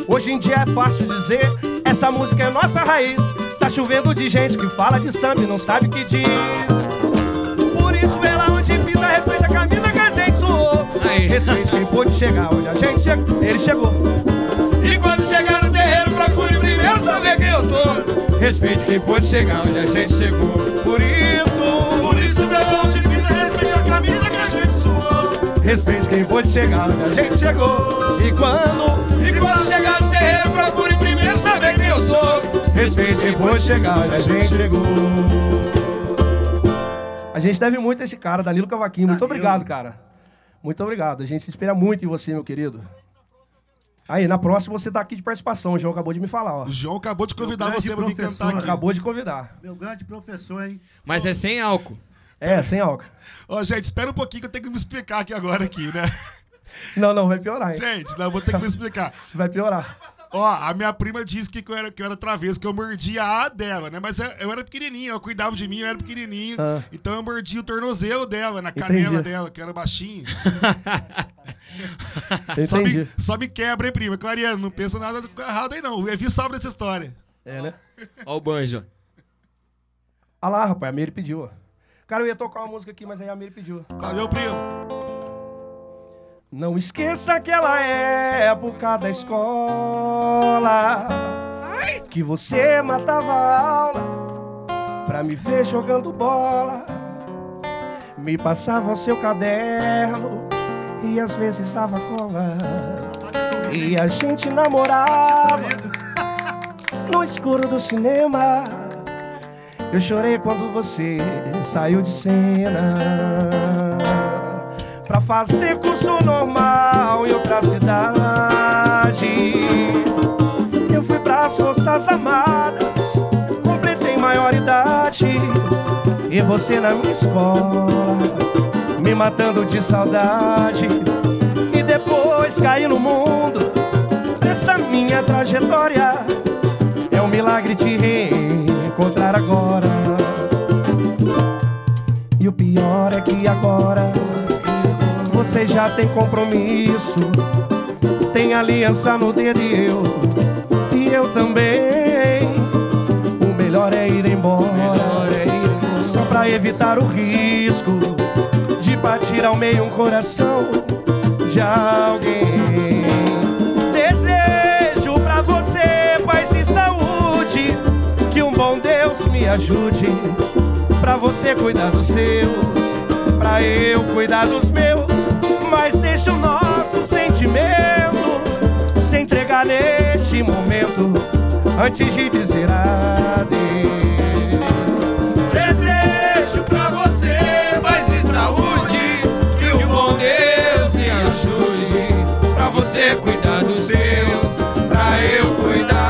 Hoje em dia é fácil dizer, essa música é nossa raiz. Tá chovendo de gente que fala de samba e não sabe o que diz. Por isso, lá onde pisa, respeita a camisa que a gente suou. Respeite quem pôde chegar onde a gente chegou. Ele chegou. E quando chegar no terreiro, procure primeiro saber quem eu sou. Respeite quem pôde chegar onde a gente chegou. Por isso, Por isso, meu onde pisa, respeite a camisa que a gente suou. respeite quem pôde chegar onde a gente chegou. E quando, E quando chegar no terreiro, procure primeiro saber quem eu sou. respeite quem pôde chegar onde a gente chegou. A gente deve muito a esse cara, Danilo Cavaquinho. Muito Danilo. obrigado, cara. Muito obrigado. A gente se espera muito em você, meu querido. Aí, na próxima você tá aqui de participação. O João acabou de me falar, ó. O João acabou de convidar você pra vir professor, cantar aqui. Acabou de convidar. Meu grande professor, hein? Mas é sem álcool. É, sem álcool. Ó, gente, espera um pouquinho que eu tenho que me explicar aqui agora aqui, né? Não, não, vai piorar, hein? Gente, não, eu vou ter que me explicar. Vai piorar. Ó, a minha prima disse que eu era, que eu era travesso, que eu mordia a dela, né? Mas eu, eu era pequenininho, ela cuidava de mim, eu era pequenininho. Ah. Então eu mordia o tornozelo dela, na canela Entendi. dela, que era baixinho. Eu <laughs> Só me, só me quebra, hein, prima? Clariano, não pensa nada errado aí, não. O Evi sabe dessa história. É, né? Ó o banjo. Ah lá, rapaz, a Miri pediu, ó. Cara, eu ia tocar uma música aqui, mas aí a Miri pediu. Valeu, primo. Não esqueça aquela época da escola. Que você matava a aula Pra me ver jogando bola. Me passava o seu caderno E às vezes dava cola. E a gente namorava No escuro do cinema. Eu chorei quando você saiu de cena Pra fazer curso normal em outra cidade. Eu fui pras Forças Armadas Completei maioridade E você na minha escola Me matando de saudade. E depois caí no mundo Desta minha trajetória. É um milagre te reencontrar agora. E o pior é que agora você já tem compromisso, tem aliança no dedo e eu, e também. O melhor é ir embora. Só pra evitar o risco de partir ao meio um coração de alguém. Desejo pra você paz e saúde. Que um bom Deus me ajude. Pra você cuidar dos seus, pra eu cuidar dos meus. Mas deixa o nosso sentimento se entregar neste momento antes de dizer adeus. Desejo pra você paz e saúde. Que o bom Deus me ajude. Pra você cuidar dos seus, pra eu cuidar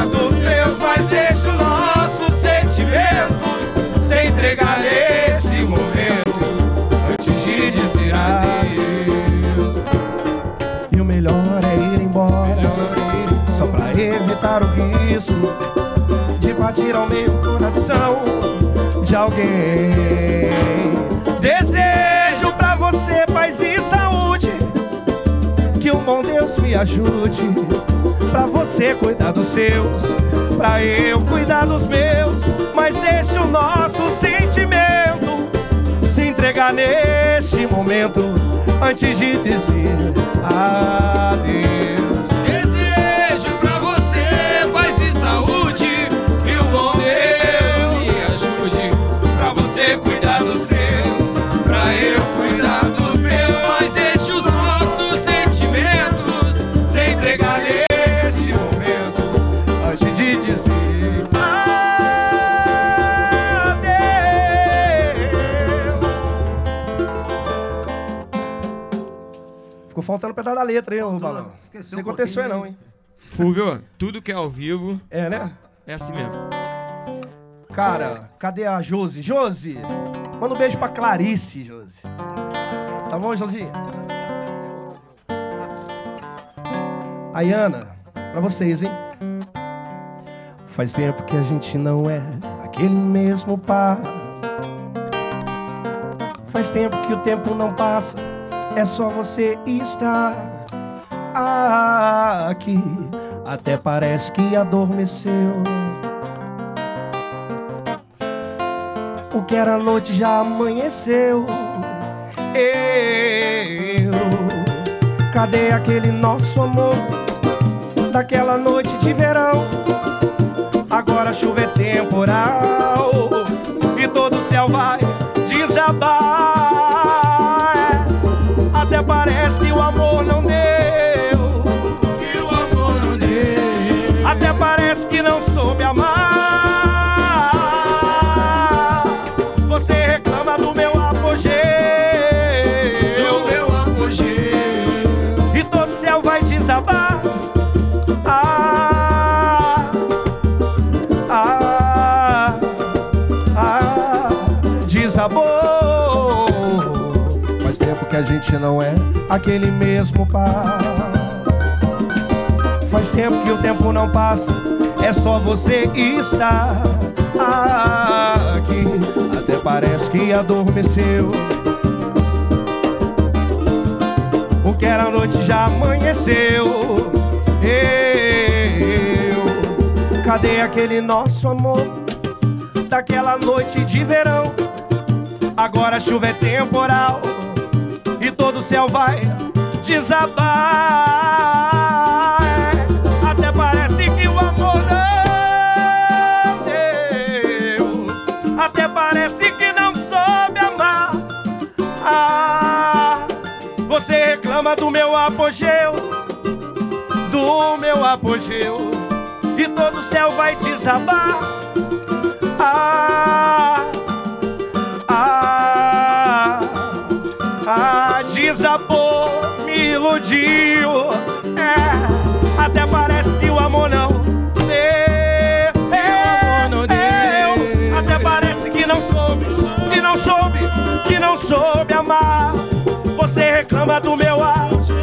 o De partir ao meio o coração de alguém Desejo pra você paz e saúde Que um bom Deus me ajude Pra você cuidar dos seus Pra eu cuidar dos meus Mas deixa o nosso sentimento se entregar neste momento antes de dizer adeus. Ficou faltando um pedaço da letra, hein, ô Balão? esqueceu Não um aconteceu, pouquinho, não, hein? Fulvio, tudo que é ao vivo É, né? é assim mesmo. Cara, cadê a Josi? Josi, manda um beijo pra Clarice, Josi. Tá bom, Josi? Aí, Ana, pra vocês, hein? Faz tempo que a gente não é aquele mesmo par. Faz tempo que o tempo não passa, é só você estar aqui. Até parece que adormeceu. O que era noite já amanheceu. Eu, cadê aquele nosso amor? Daquela noite de verão. Agora a chuva é temporal e todo o céu vai desabar. Parece que o amor não deu. Que o amor não deu. Até parece que não soube amar. Gente não é aquele mesmo par. Faz tempo que o tempo não passa, é só você estar aqui. Até parece que adormeceu. O que era noite já amanheceu. Eu, cadê aquele nosso amor? Daquela noite de verão. Agora a chuva é temporal e todo o céu vai desabar. Até parece que o amor não deu. Até parece que não soube amar. Ah, você reclama do meu apogeu, do meu apogeu, e todo o céu vai desabar. Ah, desabou, me iludiu. É, até parece que o amor não deu. É, não deu. eu, Até parece que não soube, que não soube, que não soube amar. Você reclama do meu apogeu,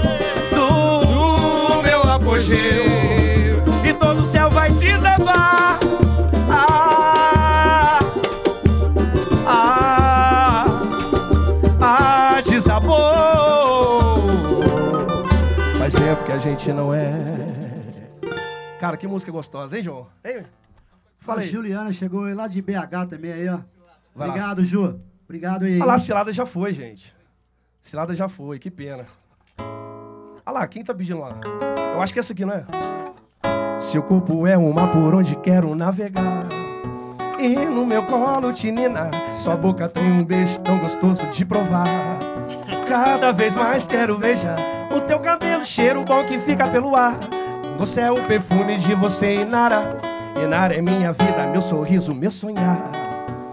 que a gente não é Cara, que música gostosa, hein, João? Hein? Fala A aí. Juliana chegou lá de BH também aí, ó. Vai lá. Obrigado, Ju. Obrigado aí. Olha lá, a cilada já foi, gente. Cilada já foi, que pena. Olha lá, quem tá pedindo lá? Eu acho que é essa aqui, não é? Seu corpo é uma por onde quero navegar. E no meu colo te ninar. Sua boca tem um beijo tão gostoso de provar. Cada vez mais quero beijar o teu cabelo, cheiro bom que fica pelo ar. Você é o perfume de você, Inara. Inara é minha vida, meu sorriso, meu sonhar.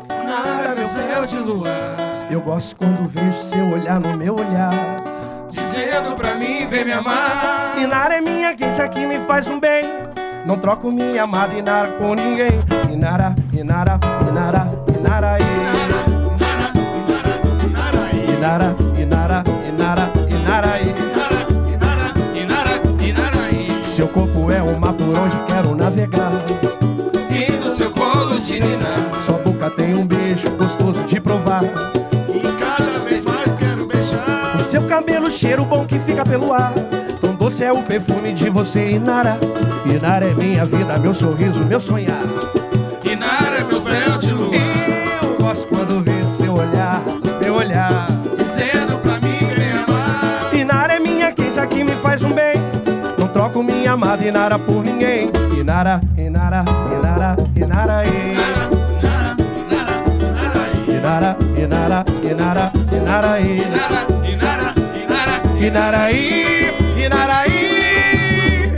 Nara, meu céu de lua, Eu gosto quando vejo seu olhar no meu olhar. dizendo pra mim, vem me amar. Inara é minha queixa que me faz um bem. Não troco minha amada Inara por ninguém. Inara, Inara, Inara, Inara, Inara, Inara, Seu corpo é um mar por onde quero navegar. e no seu colo de ninar. Sua boca tem um beijo gostoso de provar. E cada vez mais quero beijar. O seu cabelo, cheiro bom que fica pelo ar. Tão doce é o perfume de você, Inara. Inara é minha vida, meu sorriso, meu sonhar. Inara, meu céu de lua, Eu gosto quando vejo seu olhar. Troco minha amada Inara por ninguém. Inara, Inara, Inara, Inara, Inara, Inara, Inara, Inara, Inara, Inara, Inara, Inaraí, Inaraí,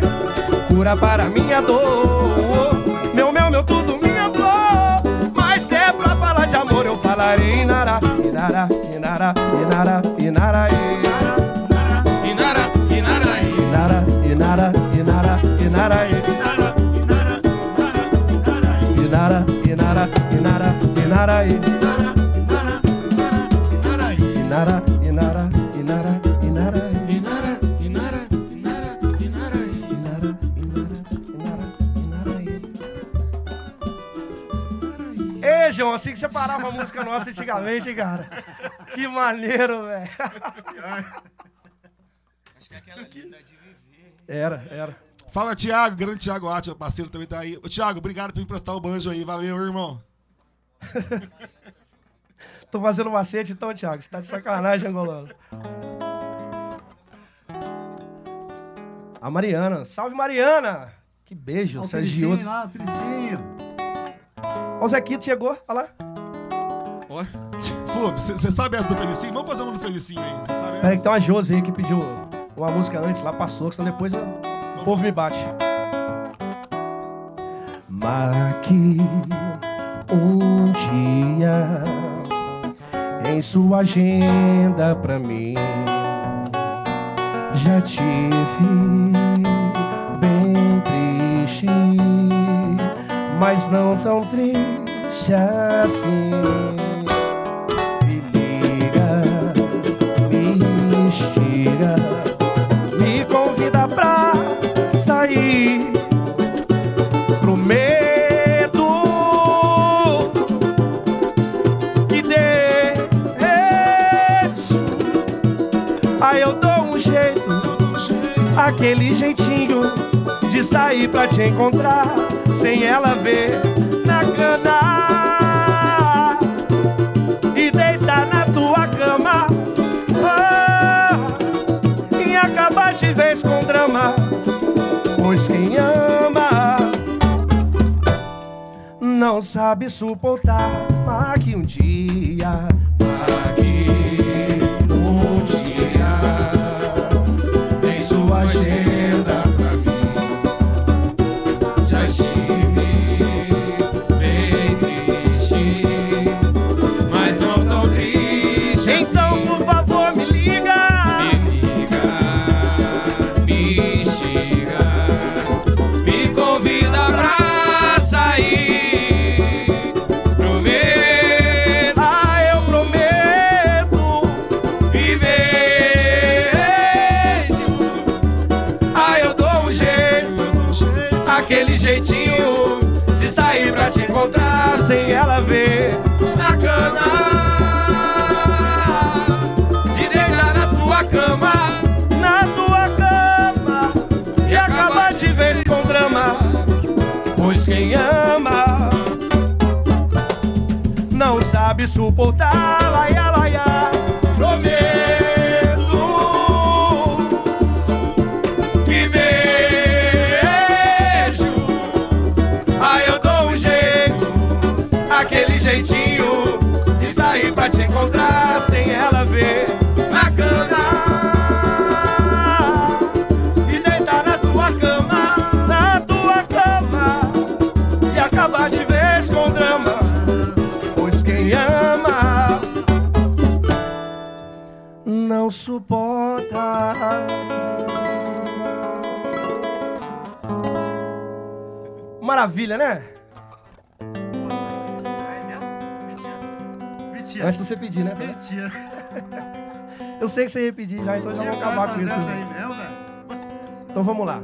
cura para minha dor. Meu, meu, meu, tudo minha flor. Mas se é pra falar de amor, eu falarei Inara, Inara, Inara, Inara, Inaraí. Inara, Inaraí, Inara, Inara, Inara, Inaraí. Inara, Inara, Inara. Inara, Inara, Inara. Inara, Inara, Inara, Inaraí. Inara, Inara, Inara, Inaraí. Ei, João, assim que você parava a música nossa antigamente, cara. Que maneiro, velho. Acho que aquela linda de viver. Era, era. Fala, Thiago, grande Thiago Átila, parceiro também tá aí. Ô, Thiago, obrigado por me emprestar o banjo aí. Valeu, irmão. <laughs> Tô fazendo macete então, Thiago. Você tá de sacanagem, angolano. A Mariana. Salve, Mariana! Que beijo, Ó, o Sergio. Felicinho lá, Felicinho. Ó, o Zequito chegou, olha lá. Ó, Flávio, você sabe essa do Felicinho? Vamos fazer uma do Felicinho aí. Você sabe Peraí que tem uma Josi aí que pediu uma música antes, lá passou, senão depois o povo me bate. Marque um dia em sua agenda pra mim. Já tive bem triste, mas não tão triste assim. Aquele jeitinho de sair pra te encontrar sem ela ver na cana e deitar na tua cama ah, e acabar de vez com drama. Pois quem ama não sabe suportar, mas que um dia, então por favor me liga. Me liga, me instiga, me convida pra sair. Prometo Ah, eu prometo. viver. Ah, eu dou um jeito, aquele jeitinho de sair pra te encontrar Sem ela ver quem ama não sabe suportar. Laia, laia, prometo que beijo. Ah, eu dou um jeito, aquele jeitinho de sair pra te encontrar sem ela ver Maravilha, né? Mentira. Antes de você pedir, né? Mentira. <laughs> Eu sei que você ia pedir já, então já vou acabar com isso. essa aí mesmo, velho? Nossa. Então vamos lá.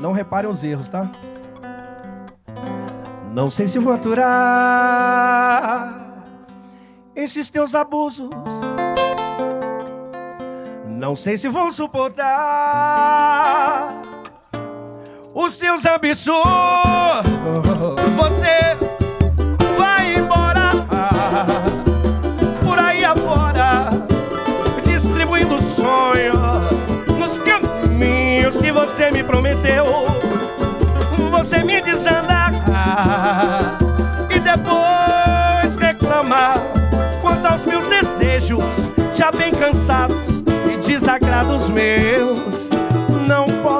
Não reparem os erros, tá? Não sei se vou aturar esses teus abusos. Não sei se vou suportar os teus absurdos. Você vai embora por aí afora distribuindo sonhos nos caminhos que você me prometeu. Você me desanda e depois reclama quanto aos meus desejos já bem cansados e desagrados meus. Não posso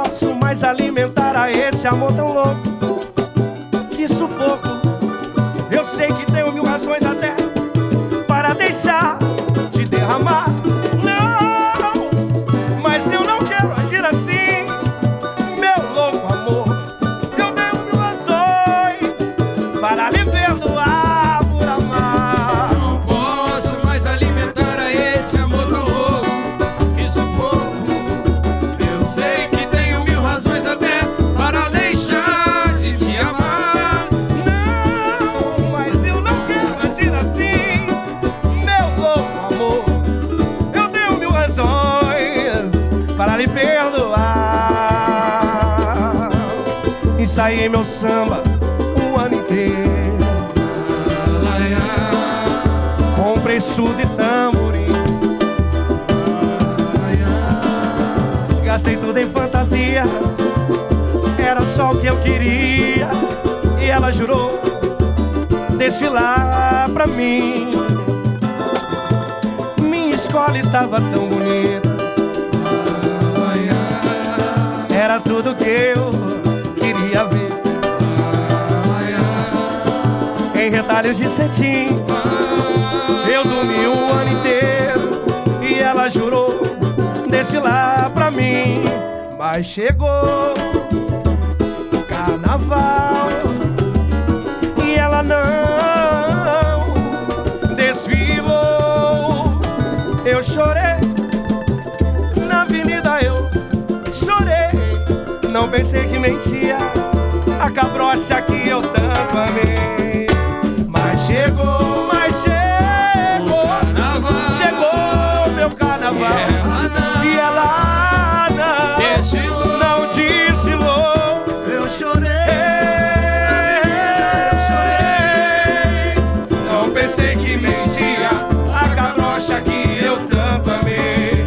mais alimentar a esse amor tão louco. Que sufoco. Eu sei que tenho mil razões até para deixar de derramar. Samba um ano inteiro. Comprei surdo e tamborim. Gastei tudo em fantasias. Era só o que eu queria. E ela jurou desfilar pra mim. Minha escola estava tão bonita. Era tudo que eu queria ver. Retalhos de cetim, eu dormi o ano inteiro. E ela jurou desfilar pra mim. Mas chegou o carnaval e ela não desfilou. Eu chorei na avenida, eu chorei. Não pensei que mentia a cabrocha que eu tanto amei. Chegou, mas chegou, Carnaval chegou meu carnaval. E ela E ela não, Desfilou. não desfilou. Eu chorei. Não pensei que mentia a cabrocha que eu tanto amei.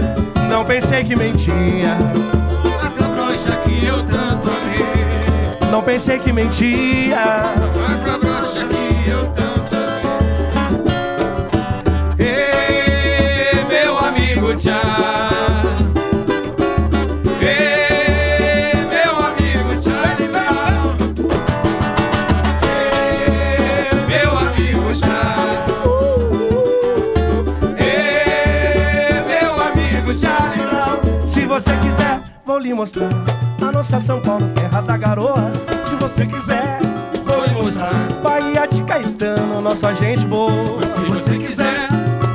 Não pensei que mentia. A cabrocha que eu tanto amei. Não pensei que mentia. Lhe mostrar a nossa São Paulo, terra da garoa. Se você quiser, Vou lhe mostrar Bahia de Caetano, nosso agente boa. Se você quiser,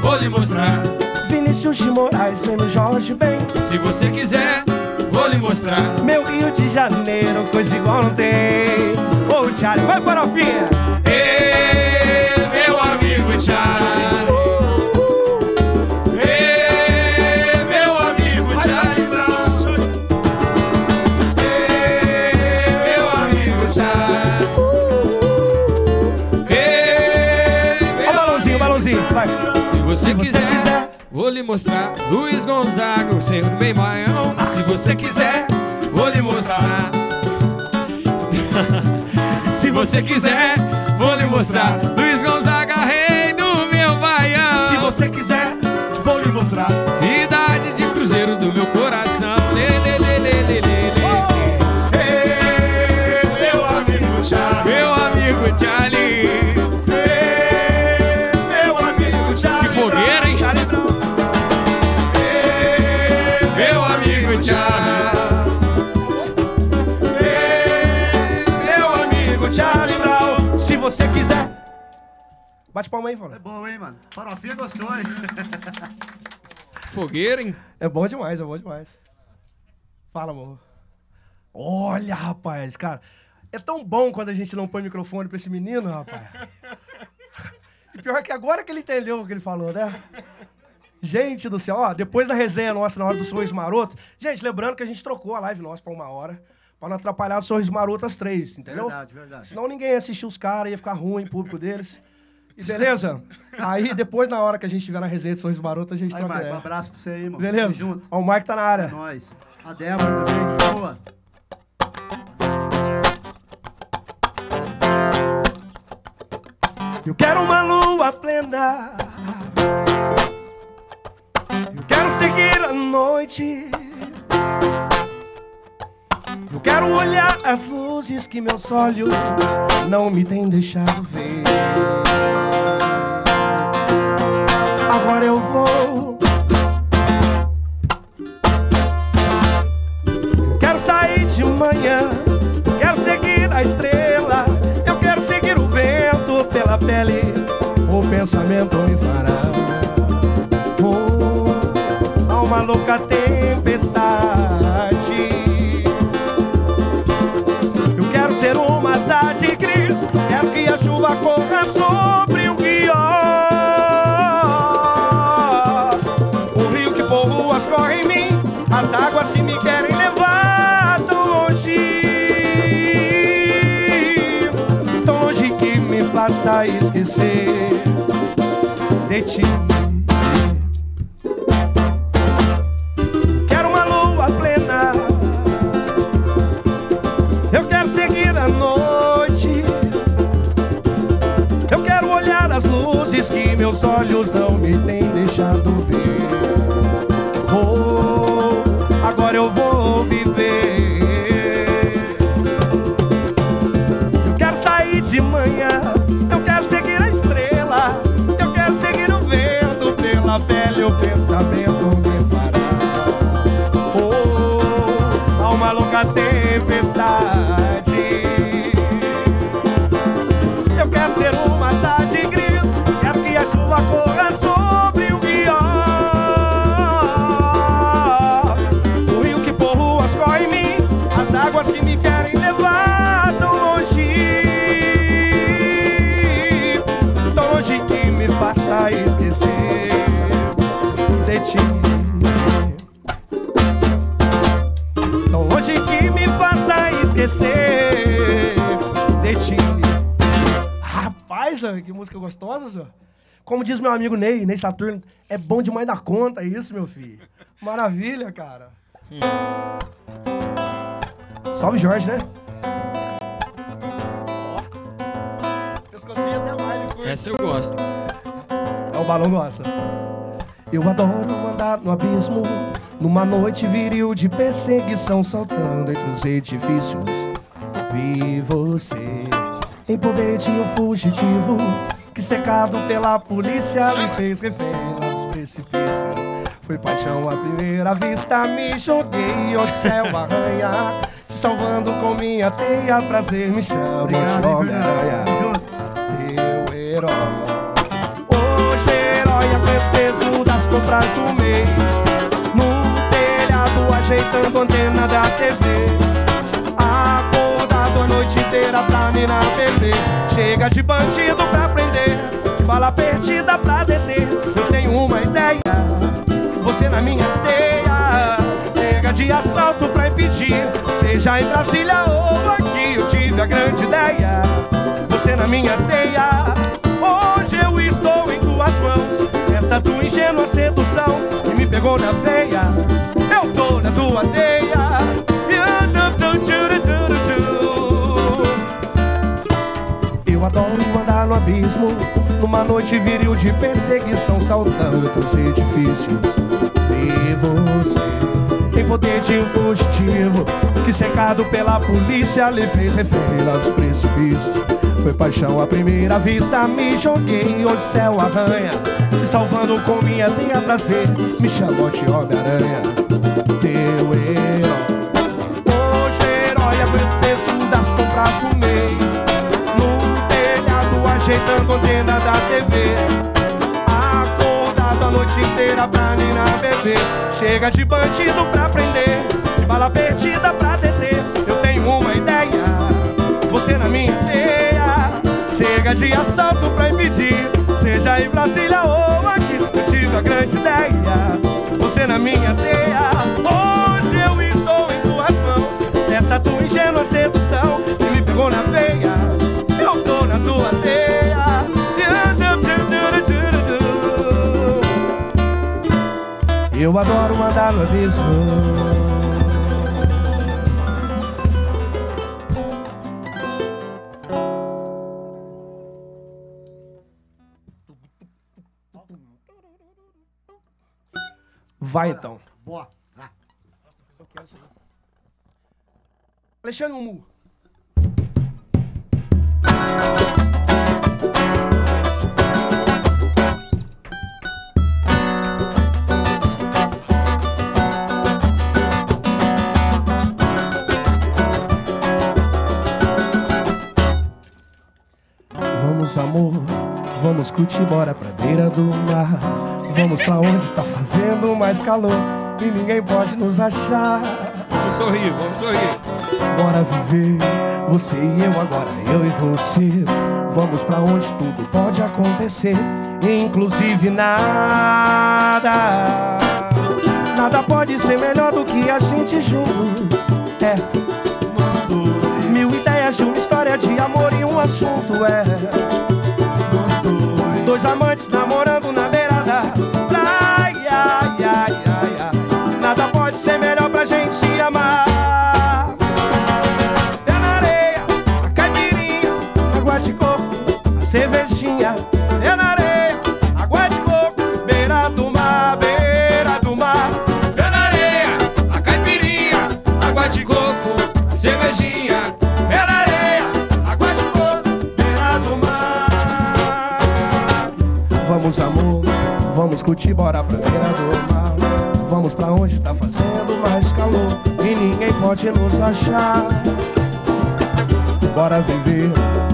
vou lhe mostrar Vinícius de Moraes, vem no Jorge Ben. Se você quiser, vou lhe mostrar Meu Rio de Janeiro, coisa igual não tem. Ô, Thiago, vai farofinha! Ei, meu amigo Charlie você Se você quiser, vou lhe mostrar Luiz Gonzaga, o senhor bem baião. Se você quiser, vou lhe mostrar. <laughs> Se você quiser, vou lhe mostrar Luiz Gonzaga, rei do meu baião. Se você quiser, vou lhe mostrar. Cidade de Cruzeiro do meu coração. Lê, lê, lê, lê, lê, lê, lê. Ei, meu amigo Charlie. Meu amigo Charlie. Você quiser. Bate palma aí, É fala. bom, hein, mano? Farofinha gostou, hein? <laughs> Fogueira, hein? É bom demais, é bom demais. Fala, amor. Olha, rapaz, cara. É tão bom quando a gente não põe microfone pra esse menino, rapaz. E pior que agora que ele entendeu o que ele falou, né? Gente do céu, ó, depois da resenha nossa na hora do Sorriso Maroto. Gente, lembrando que a gente trocou a live nossa pra uma hora. Pra não atrapalhar o Sorriso Maroto às três, entendeu? Verdade, verdade. Senão ninguém ia assistir os caras, ia ficar ruim público deles. E beleza? Aí depois, na hora que a gente estiver na resenha do Sorriso Maroto, a gente Aí, troca Mike, um abraço pra você aí, mano. Beleza? Tamo junto. Ó, o Mike tá na área. É nóis. A Débora também. Boa. Eu quero uma lua plena. Eu quero seguir a noite. Quero olhar as luzes que meus olhos não me têm deixado ver. Agora eu vou. Quero sair de manhã. Quero seguir a estrela. Eu quero seguir o vento pela pele. O pensamento me fará. Oh, há uma louca tempestade. Ser uma tarde gris. Quero que a chuva corra sobre o rio. O rio que povoas corre em mim. As águas que me querem levar tão longe. Tão longe que me faça esquecer de ti. Meus olhos não me têm deixado ver. Oh, agora eu vou viver. Eu quero sair de manhã. Eu quero seguir a estrela. Eu quero seguir o vento pela pele. O pensamento me fará. Ti. Tão longe que me faça esquecer de ti. Rapaz, que música gostosa, senhor. Como diz meu amigo Ney, Ney Saturno, é bom demais da conta isso, meu filho. Maravilha, cara. Salve, Jorge, né? Ó. Pescocinho até mais, ele curte. Essa eu gosto. É, o balão gosta. Eu adoro andar no abismo, numa noite viril de perseguição, saltando entre os edifícios. Vi você em poder de um fugitivo, que cercado pela polícia me fez refém nos precipícios. Foi paixão à primeira vista, me joguei onde o céu <laughs> arranha, te salvando com minha teia, prazer me chama, Obrigado, teu herói. Compras do mês. No telhado ajeitando antena da TV. Acordado a noite inteira pra me na perder. Chega de bandido pra prender, de bala perdida pra deter. Eu tenho uma ideia, você na minha teia. Chega de assalto pra impedir, seja em Brasília ou aqui. Eu tive a grande ideia você na minha teia. Hoje eu estou em tuas mãos. Esta tua ingênua sedução que me pegou na veia. Eu tô na tua teia. Eu adoro andar no abismo, numa noite viril de perseguição, saltando os edifícios. E você de um fugitivo que, secado pela polícia, lhe fez refém aos precipícios. Foi paixão à primeira vista, me joguei o céu arranha. Se salvando com minha tenha prazer, me chamou de Homem-Aranha. Teu herói, hoje herói é o peso das compras do mês. No telhado, ajeitando antena da TV. Noite inteira pra Nina beber. Chega de bandido pra prender, de bala perdida pra deter. Eu tenho uma ideia, você na minha teia. Chega de assalto pra impedir, seja em Brasília ou aqui. Eu tive a grande ideia, você na minha teia. Hoje Eu adoro mandar no abismo. Vai então. Boa. Alexandre Mumu. Vamos, amor, vamos curtir, bora pra beira do mar. Vamos pra onde está fazendo mais calor e ninguém pode nos achar. Vamos sorrir, vamos sorrir. Bora viver, você e eu agora, eu e você. Vamos pra onde tudo pode acontecer, inclusive nada. Nada pode ser melhor do que a gente juntos. É, de uma história de amor e um assunto. É, nós dois. dois amantes namorando na beira curtir, bora pra beira do mar. Vamos pra onde tá fazendo mais calor e ninguém pode nos achar. Bora viver,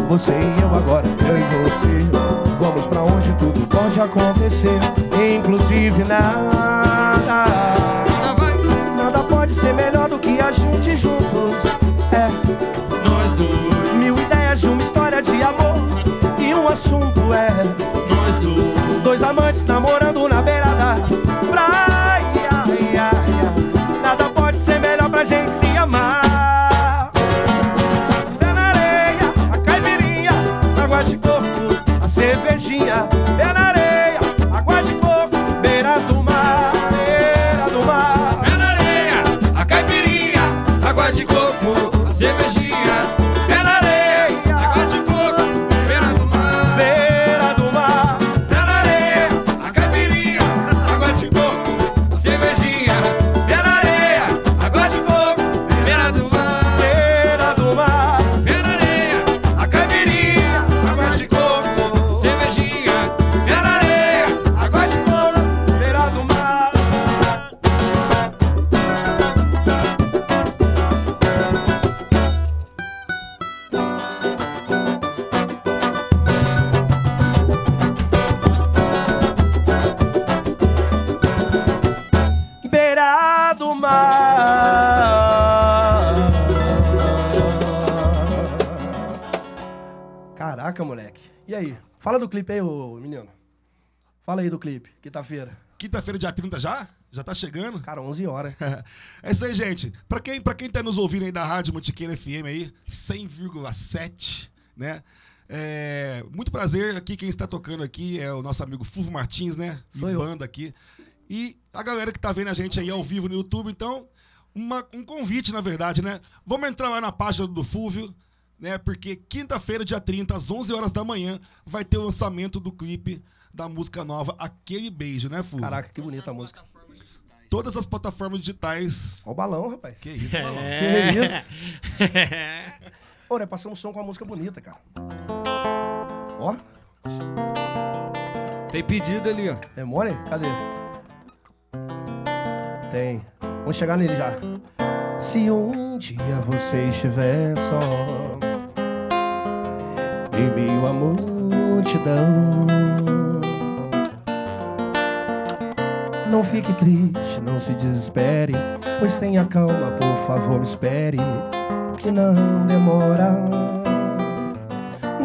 você e eu agora, eu e você. Vamos pra onde tudo pode acontecer, inclusive nada. Nada pode ser melhor do que a gente juntos. É. nós dois, Mil ideias de uma história de amor e um assunto é dois. amantes namorando na beira da praia. Ai, ai, ai. Nada pode ser melhor pra gente se amar. Pé na areia, a caipirinha, água de coco, a cervejinha. Pé na Caraca, moleque. E aí? Fala do clipe aí, ô menino. Fala aí do clipe, quinta-feira. Quinta-feira, dia 30 já? Já tá chegando? Cara, 11 horas. <laughs> É isso aí, gente. Pra quem, pra quem tá nos ouvindo aí da Rádio Mantiqueira FM aí, 100,7, né? É, muito prazer aqui, quem está tocando aqui é o nosso amigo Fulvio Martins, né? Sou eu. banda aqui. E a galera que tá vendo a gente aí ao vivo no YouTube, então, uma- um convite, na verdade, né? Vamos entrar lá na página do Fulvio, né? Porque quinta-feira, dia 30, às 11 horas da manhã, vai ter o lançamento do clipe da música nova Aquele Beijo, né, Fulvio? Caraca, que bonita a música. Todas as plataformas digitais. Ó o balão, rapaz. Que isso, balão. Que isso? <laughs> Ô, né, passamos som com uma música bonita, cara. Ó, Tem pedido ali, ó. é mole? Cadê? Tem. Vamos chegar nele já. Se um dia você estiver só Em meio à multidão Não fique triste, não se desespere Pois tenha calma, por favor, me espere Que não demora.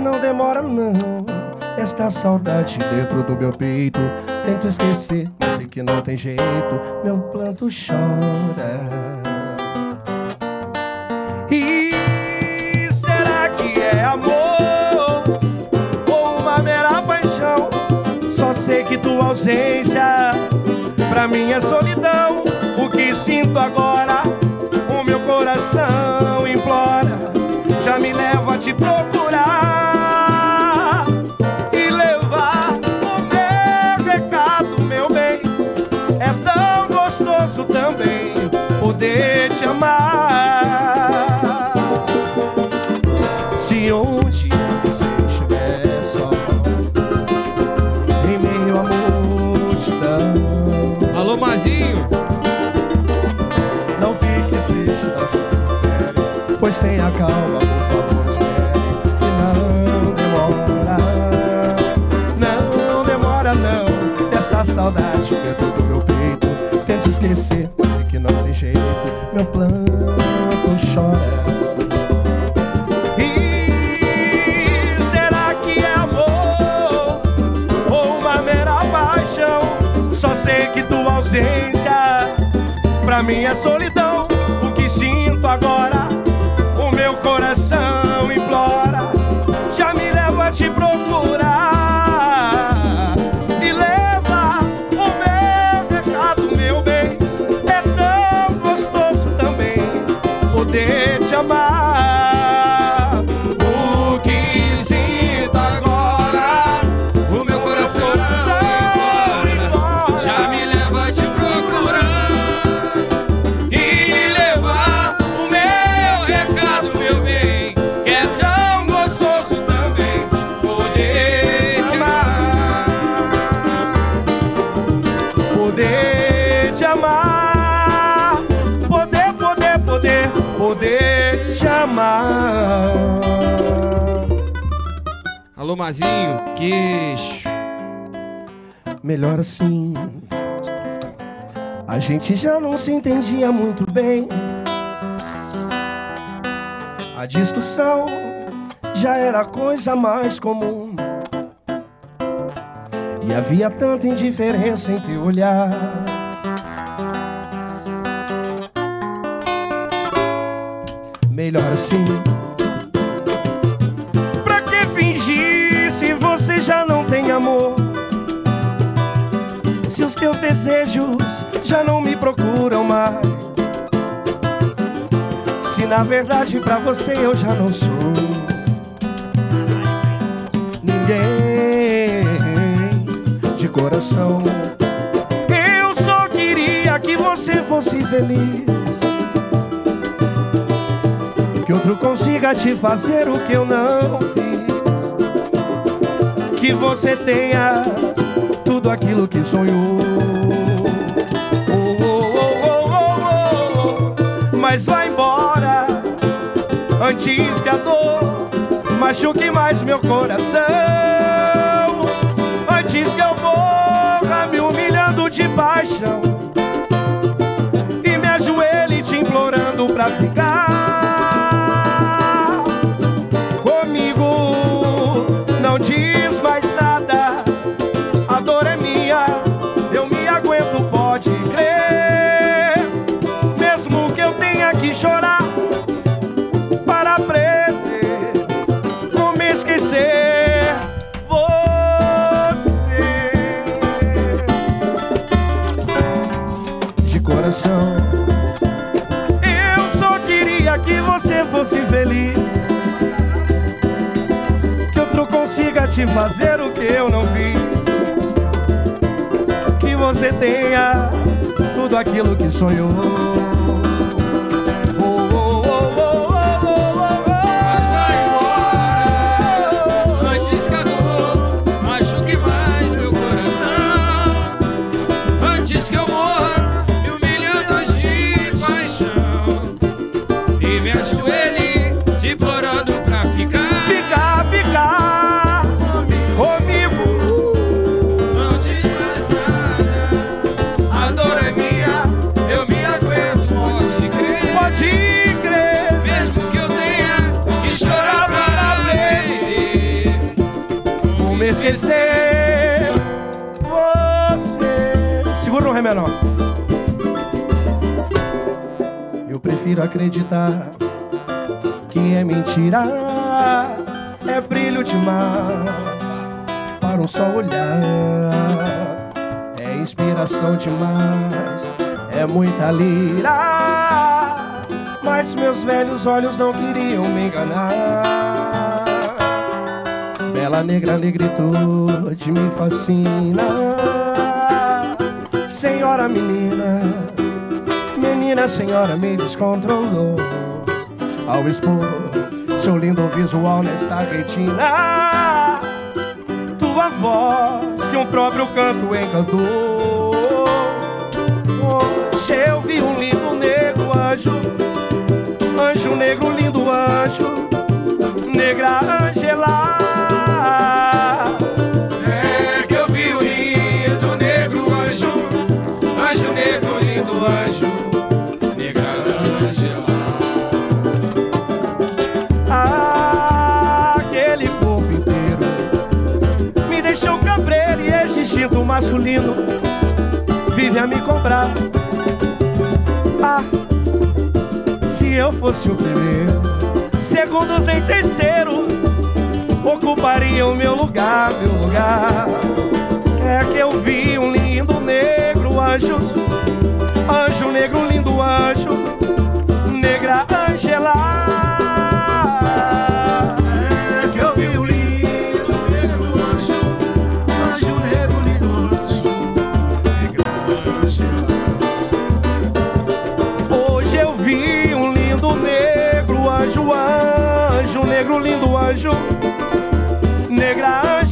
Não demora não. Esta saudade dentro do meu peito. Tento esquecer, mas sei que não tem jeito. Meu planto chora ausência pra mim é solidão. O que sinto agora, o meu coração implora. Já me leva a te procurar e levar o meu recado, meu bem. É tão gostoso também poder te amar. Se um pois tenha calma, por favor, espere que não demora, não demora não. Desta saudade dentro do meu peito, tento esquecer, mas sei que não tem jeito, meu plano chora. É? Só sei que tua ausência pra mim é solidão. O que sinto agora, meu coração implora. Já me leva a te procurar poder, te amar. Alô, Mazinho. Queixo. Melhor assim. A gente já não se entendia muito bem. A discussão já era a coisa mais comum. E havia tanta indiferença em teu olhar. Melhor assim. Pra que fingir se você já não tem amor? Se os teus desejos já não me procuram mais. Se na verdade pra você eu já não sou ninguém de coração. Eu só queria que você fosse feliz. Que outro consiga te fazer o que eu não fiz. Que você tenha tudo aquilo que sonhou. Oh, oh, oh, oh, oh, oh. Mas vai embora antes que a dor machuque mais meu coração. Antes que eu morra me humilhando de paixão e me ajoelhe te implorando pra ficar fazer o que eu não fiz. Que você tenha tudo aquilo que sonhou. Esquecer você. Segura no ré menor. Eu prefiro acreditar que é mentira, é brilho demais para um só olhar. É inspiração demais, é muita lira. Mas meus velhos olhos não queriam me enganar. Bela negra negritude me fascina. Senhora menina Menina senhora me descontrolou. Ao expor seu lindo visual nesta retina Tua voz que um próprio canto encantou. Hoje eu vi um lindo negro anjo Anjo negro lindo anjo Negra Angela anjo, negra Angela. Aquele corpo inteiro Me deixou cabreiro e instinto masculino. Vive a me cobrar. Ah, se eu fosse o primeiro Segundos nem terceiros Ocupariam meu lugar, meu lugar. É que eu vi um lindo negro anjo Anjo negro, lindo anjo Negra Angela É que eu vi o lindo negro anjo, anjo negro, lindo anjo. Hoje eu vi um lindo negro anjo, anjo negro, lindo anjo, negra Angela.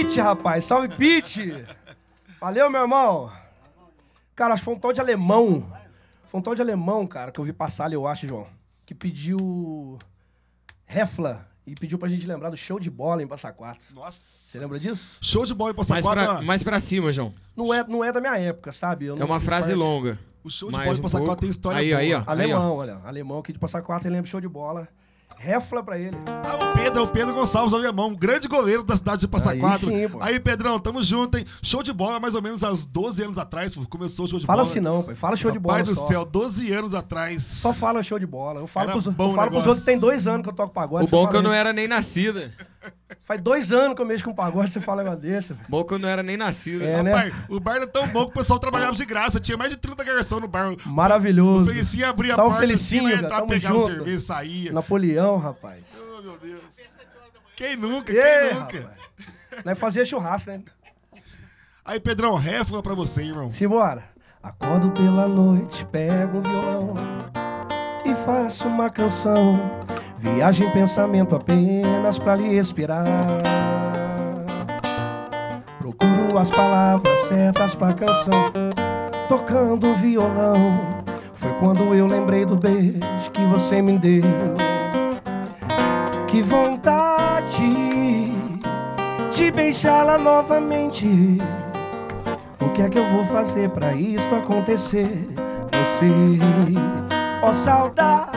Pete, rapaz. Salve, Pete. Valeu, meu irmão. Cara, acho que foi um tal de alemão. Foi um tal de alemão, cara, que eu vi passar ali, eu acho, João. Que pediu Refla e pediu pra gente lembrar do show de bola em Passa Quatro. Nossa. Você lembra disso? Show de bola em Passa Mais Quatro. pra, ó. mais pra cima, João. Não é, não é da minha época, sabe? Eu É uma frase parte. longa. O show de Mais bola em um Passa pouco. Quatro tem história Aí, boa. aí, ó. Alemão, olha. Alemão aqui de Passa Quatro, ele lembra show de bola. Refla pra ele. Ah, o Pedro, o Pedro Gonçalves Aviamão, grande goleiro da cidade de Passa Aí Quatro. sim, pô. Aí, Pedrão, tamo junto, hein? Show de bola, mais ou menos há uns 12 anos atrás, começou o show de Fala bola. assim não, pai. Fala show de bola Pai do só. céu, 12 anos atrás. Só fala show de bola. Eu falo, Era pros, eu falo pros outros que tem dois anos que eu toco pagode. O bom fala que eu não era nem nascida. <laughs> Faz dois anos que eu mexo com pagode, você fala um negócio desse. que eu não era nem nascida. É, né? Rapaz, o bar era tão bom que o pessoal trabalhava de graça. Tinha mais de 30 garçom no bar. Maravilhoso. O Felicinho abria a porta, Felicinho, assim, entrar, pegava junto. cerveja, saía. Napoleão, rapaz. Oh, meu Deus. Quem nunca, aí, quem nunca? rapaz? Nós fazia churrasco, né? Aí, Pedrão, réfula pra você, irmão. Simbora. Acordo pela noite, pego um violão e faço uma canção. Viagem em pensamento apenas pra lhe inspirar. Procuro as palavras certas pra canção, tocando violão. Foi quando eu lembrei do beijo que você me deu. Que vontade de beijá-la novamente. O que é que eu vou fazer pra isto acontecer? Sei, ó saudade,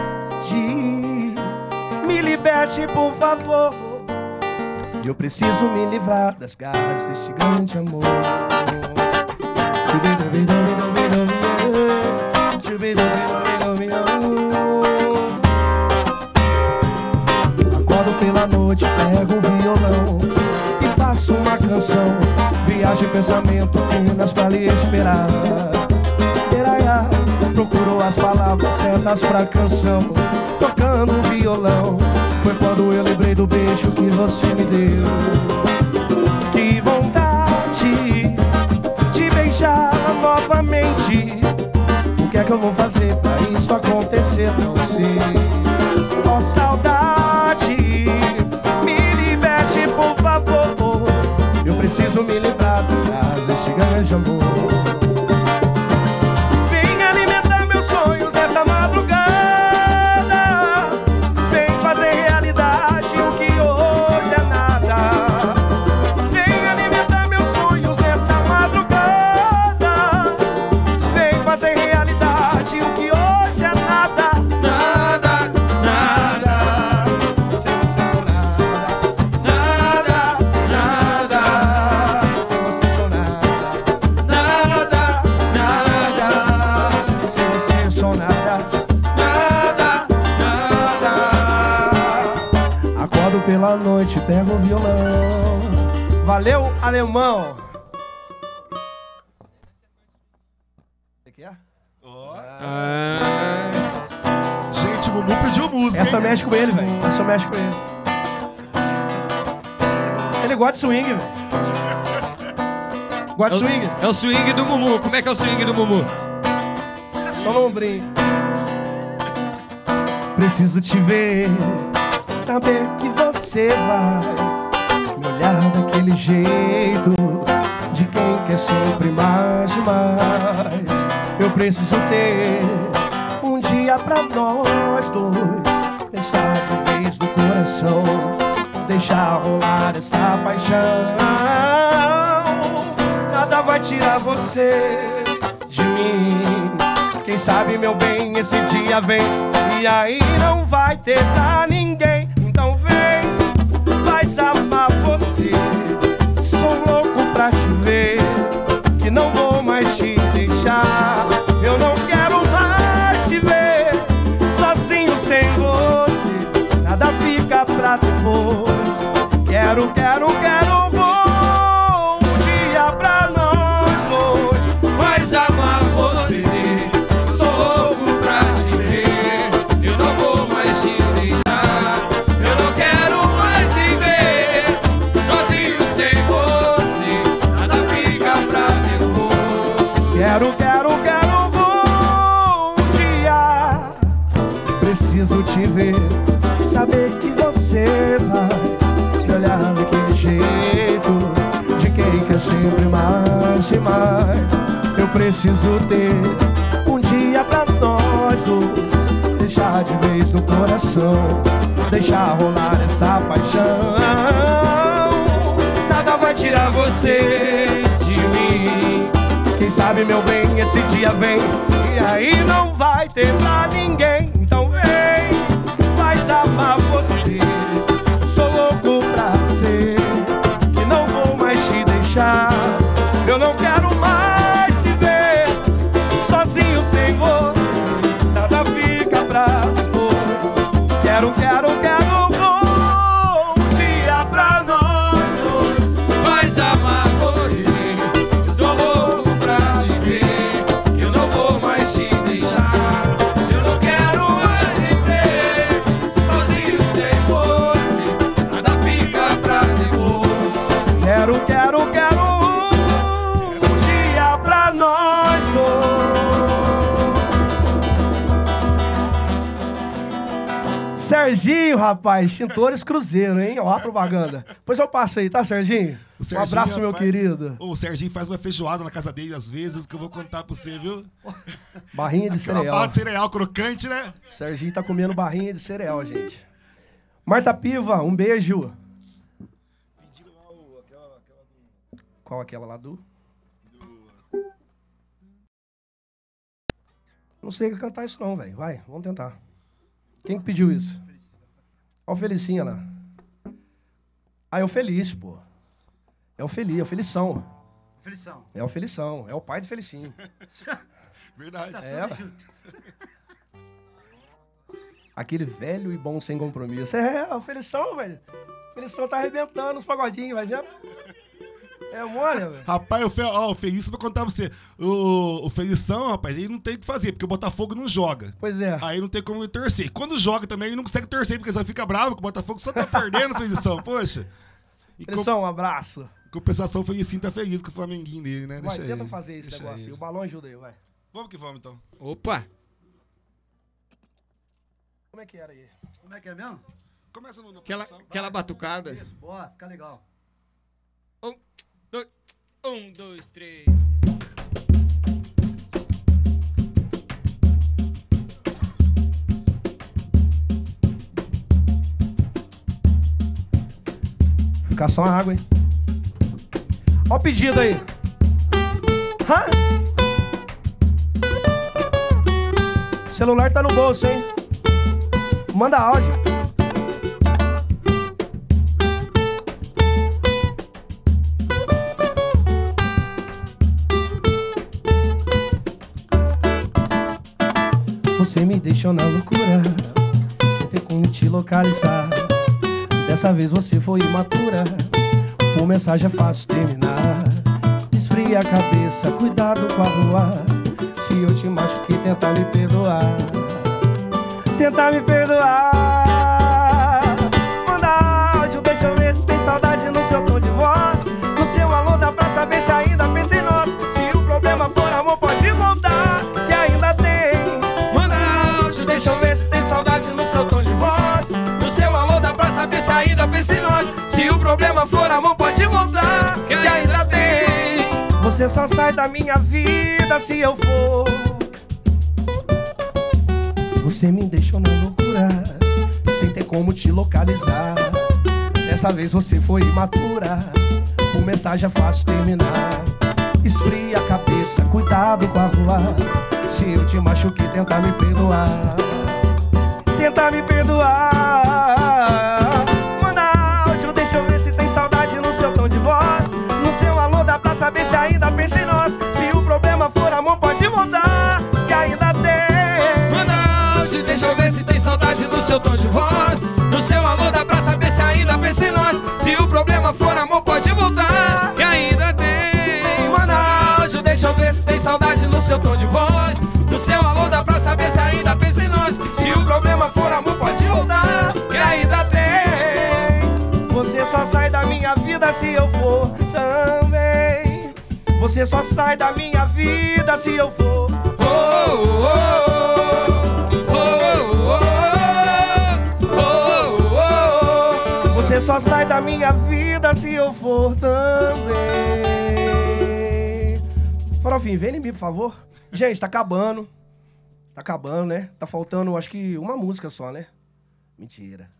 me liberte por favor. Eu preciso me livrar das garras desse grande amor. Acordo pela noite, pego o violão e faço uma canção. Viagem pensamento apenas pra lhe esperar. Procuro as palavras certas pra canção. Tocando violão, foi quando eu lembrei do beijo que você me deu. Que vontade de beijá-la novamente. O que é que eu vou fazer pra isso acontecer? Não sei. Ó saudade, me liberte por favor. Eu preciso me livrar das casas desse grande amor. Valeu, alemão. O que é? Gente, o Mumu pediu música. Essa hein? mexe com ele, velho. Essa mexe com ele. Ele gosta de swing, velho. Gosta de swing? É o swing do Mumu. Como é que é o swing do Mumu? Só no ombrinho. Preciso te ver, saber que você vai olhar daquele jeito de quem quer sempre mais e mais. Eu preciso ter um dia pra nós dois, deixar de vez no coração, deixar rolar essa paixão. Nada vai tirar você de mim. Quem sabe, meu bem, esse dia vem e aí não vai ter pra ninguém. Depois. Quero, quero, sempre mais e mais. Eu preciso ter um dia pra nós dois, deixar de vez no coração, deixar rolar essa paixão. Nada vai tirar você de mim. Quem sabe, meu bem, esse dia vem e aí não vai ter pra ninguém. Então vem, faz amar você. Deixar. Eu não quero mais Serginho, rapaz, extintores Cruzeiro, hein? Ó a propaganda. Pois eu passo aí, tá, Serginho? O um Serginho, abraço, meu rapaz, querido. O Serginho faz uma feijoada na casa dele às vezes, que eu vou contar pra você, viu? Barrinha de cereal. barra de cereal crocante, né? Serginho tá comendo barrinha de cereal, gente. Marta Piva, um beijo. Qual aquela lá do? Não sei cantar isso não, velho. Vai, vamos tentar. Quem que pediu isso? Ó o Felicinha lá. Ah, é o Feliz, pô. É o Feliz, é o Felição. Felição. É o Felição, é o pai do Felicinho. <laughs> Verdade. É, Tudo junto. <laughs> Aquele velho e bom sem compromisso. É, o Felição, velho. O Felição tá arrebentando os pagodinhos, vai vendo? É mole, velho. Rapaz, o, Fe... ó, o Felício, vou contar pra você. O, o Felição, rapaz, ele não tem o que fazer, porque o Botafogo não joga. Pois é. Aí não tem como ele torcer. E quando joga também, ele não consegue torcer, porque só fica bravo, que o Botafogo só tá perdendo, Felição. <laughs> Poxa. E com... Felição, um abraço. compensação, o Felicinho tá feliz com o Flamenguinho dele, né? Vai, Deixa tenta ele. fazer esse Deixa negócio aí. O balão ajuda aí, vai. Vamos que vamos, então. Opa! Como é que era aí? Como é que é mesmo? Começa no... Aquela, aquela batucada. Isso, boa, fica legal. Um, dois, um, dois, três. Ficar só água, hein? Ó o pedido aí. Hã? O celular tá no bolso, hein? Manda áudio. Você me deixou na loucura, sem ter como te localizar. Dessa vez você foi imatura, por mensagem é fácil terminar. Esfria a cabeça, cuidado com a rua. Se eu te machuquei, tenta me perdoar. Tenta me perdoar. Manda áudio, deixa eu ver se tem saudade no seu tom de voz. No seu alô dá pra saber se ainda pensa em nós. Ainda pensa em nós. Se o problema for amor, pode voltar, que ainda tem. Você só sai da minha vida se eu for. Você me deixou na loucura, sem ter como te localizar. Dessa vez você foi imatura, por mensagem é fácil terminar. Esfria a cabeça, cuidado com a rua. Se eu te machuquei, tenta me perdoar. Tenta me perdoar. Saber se ainda pensa em nós. Se o problema for amor, pode voltar, que ainda tem. Manda áudio, deixa eu ver se tem saudade do seu tom de voz. No seu alô dá pra saber se ainda pensa em nós. Se o problema for amor, pode voltar, que ainda tem. Áudio, deixa eu ver se tem saudade no seu tom de voz. No seu alô dá pra saber se ainda pensa em nós. Se o problema for amor, pode voltar, que ainda tem. Você só sai da minha vida se eu for. Você só sai da minha vida se eu for. Oh, oh, oh, oh, oh, oh. Você só sai da minha vida se eu for também. Farofinho, vem em mim, por favor. Gente, tá acabando. Tá acabando, né? Tá faltando, acho que uma música só, né? Mentira.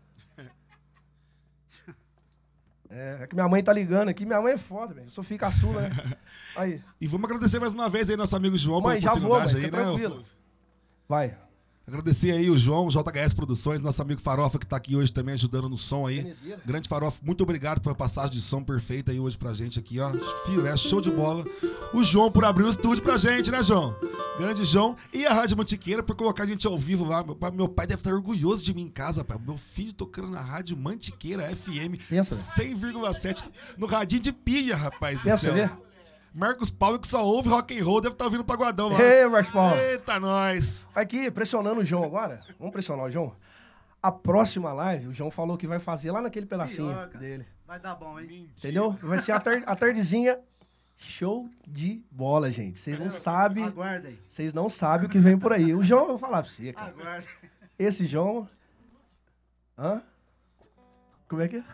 É, é que minha mãe tá ligando aqui. Minha mãe é foda, velho. Eu sou filho caçula, né? <laughs> Aí, E vamos agradecer mais uma vez aí nosso amigo João Mãe, já pela vou, oportunidade mãe, aí, fica né? tranquilo. Vai. Agradecer aí o João, JHS Produções, nosso amigo Farofa, que tá aqui hoje também ajudando no som aí. Grande Farofa, muito obrigado pela passagem de som perfeita aí hoje pra gente aqui, ó. Fio, é show de bola. O João por abrir o estúdio pra gente, né, João? Grande João. E a Rádio Mantiqueira por colocar a gente ao vivo lá. Meu pai, meu pai deve estar orgulhoso de mim em casa, pai. Meu filho tocando na Rádio Mantiqueira FM Pensa. 100,7 no radinho de pilha, rapaz do Pensa, céu. vê? Marcos Paulo, que só ouve rock and roll, deve estar ouvindo pagodão lá. Ei, Marcos Paulo. Eita, nós. Aqui, pressionando o João agora. Vamos pressionar o João? A próxima live, o João falou que vai fazer lá naquele pedacinho Pior, cara. dele. Vai dar bom, hein? Entendeu? Vai ser a, tar- a tardezinha show de bola, gente. Vocês não sabem. Aguardem. Vocês não sabem o que vem por aí. O João, eu vou falar pra você, cara. Aguardem. Esse João. Hã? Como é que é?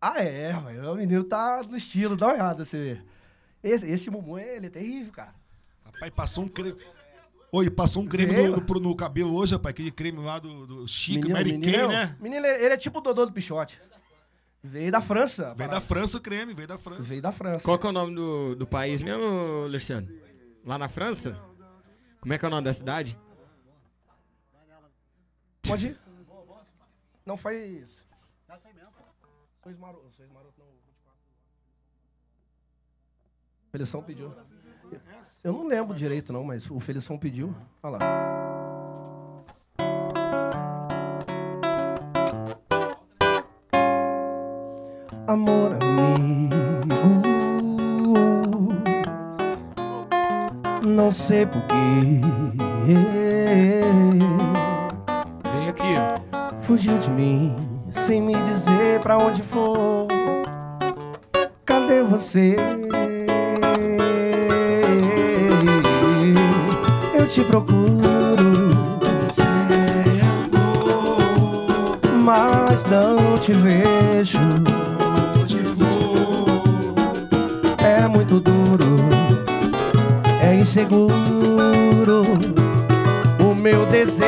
Ah, é, o menino tá no estilo, dá uma olhada, você vê. Esse, esse Mumu, ele é terrível, cara. Rapaz, passou um creme. Oi, passou um creme no, no- no cabelo hoje, rapaz. Aquele creme lá do, do Chico, Menino, Mary menino, Kay, né? menino, ele ele é tipo o Dodô do Pichote. Veio da França. Veio da França o creme, veio da França. Veio da França. Qual que é o nome do, do país mesmo, Luciano? Lá na França? Como é que é o nome da cidade? Pode ir. Não faz. Sois maroto. Sois maroto Felição pediu. Eu não lembro direito, não, mas o Felição pediu. Olha lá. amor amigo. Não sei porquê. Vem aqui. Fugiu de mim sem me dizer pra onde for. Cadê você? Te procuro. Mas não te vejo. É muito duro, é inseguro o meu desejo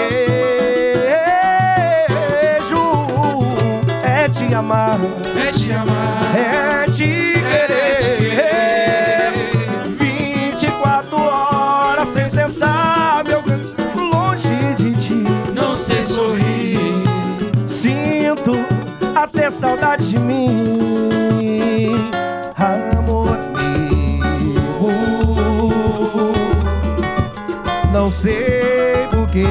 é te amar, É te amar. é te até saudade de mim, amor amigo. Não sei porquê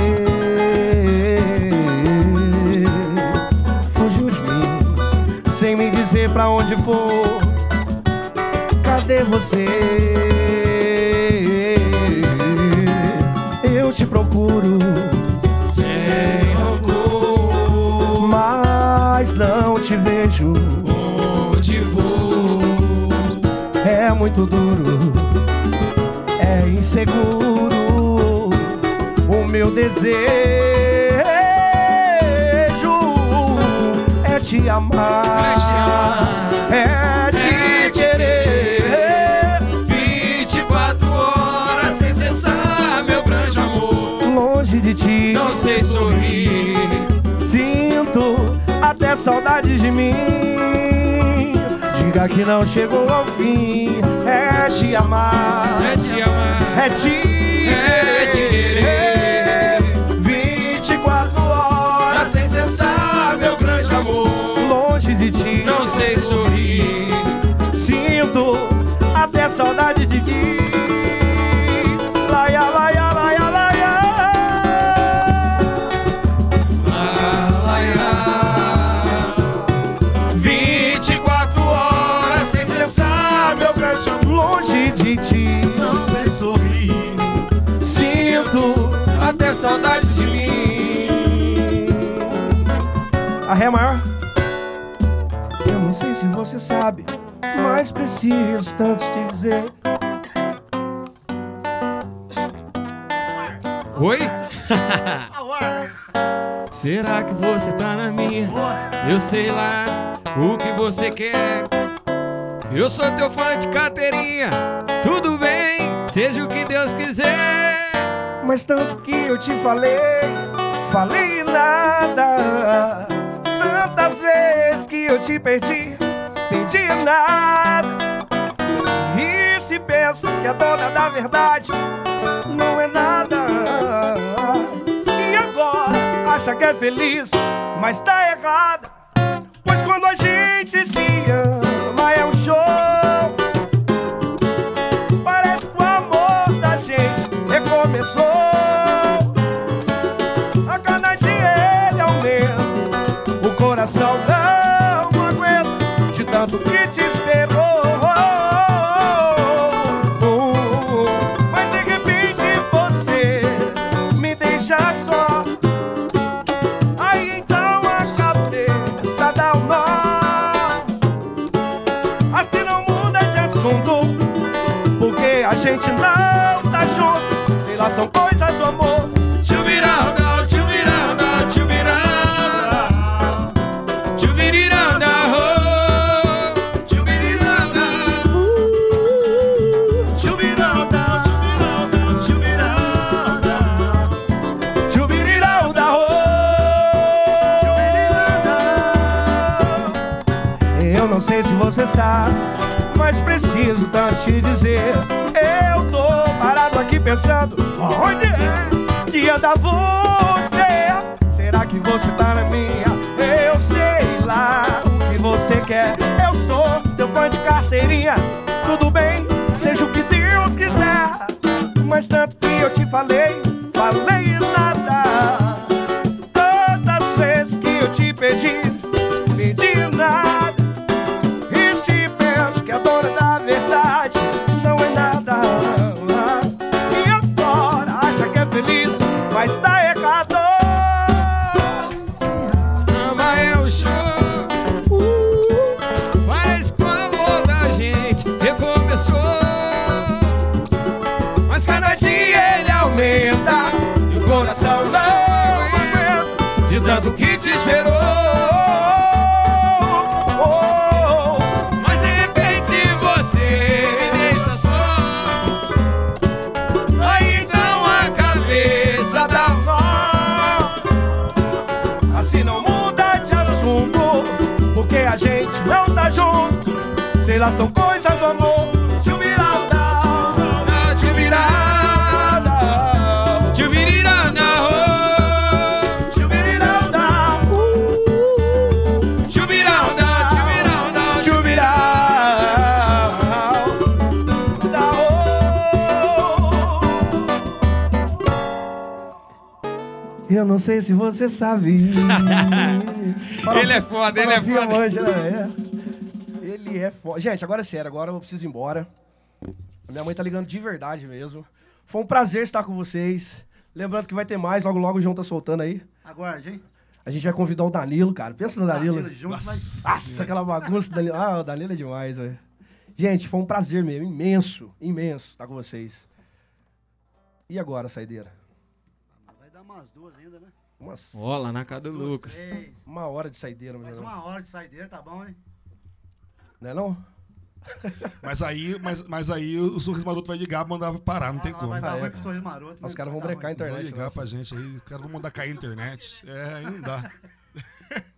fugiu de mim sem me dizer pra onde for. Cadê você? Eu te procuro não te vejo. Onde vou? É muito duro, é inseguro o meu desejo é te amar, é te querer. 24 horas sem cessar, meu grande amor. Longe de ti, Não sei sorrir. sinto até saudade de mim. Diga que não chegou ao fim, é te amar. É te amar. É te, É te querer. 24 horas sem cessar, meu grande amor. longe de ti. Não sei sorrir. Sinto até saudade de ti. Até saudade de mim. a ré maior. Eu não sei se você sabe, mas preciso tanto te dizer. Oi? <laughs> Será que você tá na minha? Eu sei lá o que você quer. Eu sou teu fã de carteirinha. Tudo bem, seja o que Deus quiser. Mas tanto que eu te falei, falei nada. Tantas vezes que eu te perdi, perdi nada. E se pensa que é dona da verdade, não é nada. E agora acha que é feliz, mas tá errada. Pois quando a gente se ama o coração não aguenta de tanto que te esperou. Você sabe, mas preciso tanto te dizer. Eu tô parado aqui pensando, onde é que anda você? Será que você tá na minha? Eu sei lá o que você quer. Eu sou teu fã de carteirinha. Tudo bem, seja o que Deus quiser. Mas tanto que eu te falei, tanto que te esperou. Mas de repente você me deixa só. Aí então a cabeça dá nó. Assim não muda de assunto, porque a gente não tá junto. Sei lá, são coisas do amor. Não sei se você sabe. <laughs> Ele é foda, ele é foda. né? É. Ele é foda. Gente, agora é sério, agora eu preciso ir embora. Minha mãe tá ligando de verdade mesmo. Foi um prazer estar com vocês. Lembrando que vai ter mais, logo logo o João tá soltando aí. Aguarde, hein? A gente vai convidar o Danilo, cara. Pensa no Danilo. Danilo junto, mas... Nossa, aquela bagunça do Danilo. Ah, o Danilo é demais, velho. Gente, foi um prazer mesmo, imenso, imenso estar com vocês. E agora, saideira? Vai dar umas duas ainda? Umas, Ó, lá na casa do Duas, Lucas. três. uma hora de saideira, Mais meu irmão. uma hora de saideira, tá bom, hein? Não é não? <laughs> Mas aí, mas, mas aí o Sorriso Maroto vai ligar pra mandar parar, não tem Ah, como. Vai dar Ah, é, com o sorriso maroto. Os mas caras vão vai brecar a internet. ligar nossa. pra gente aí, os caras vão mandar cair a internet. É, aí não dá. <laughs>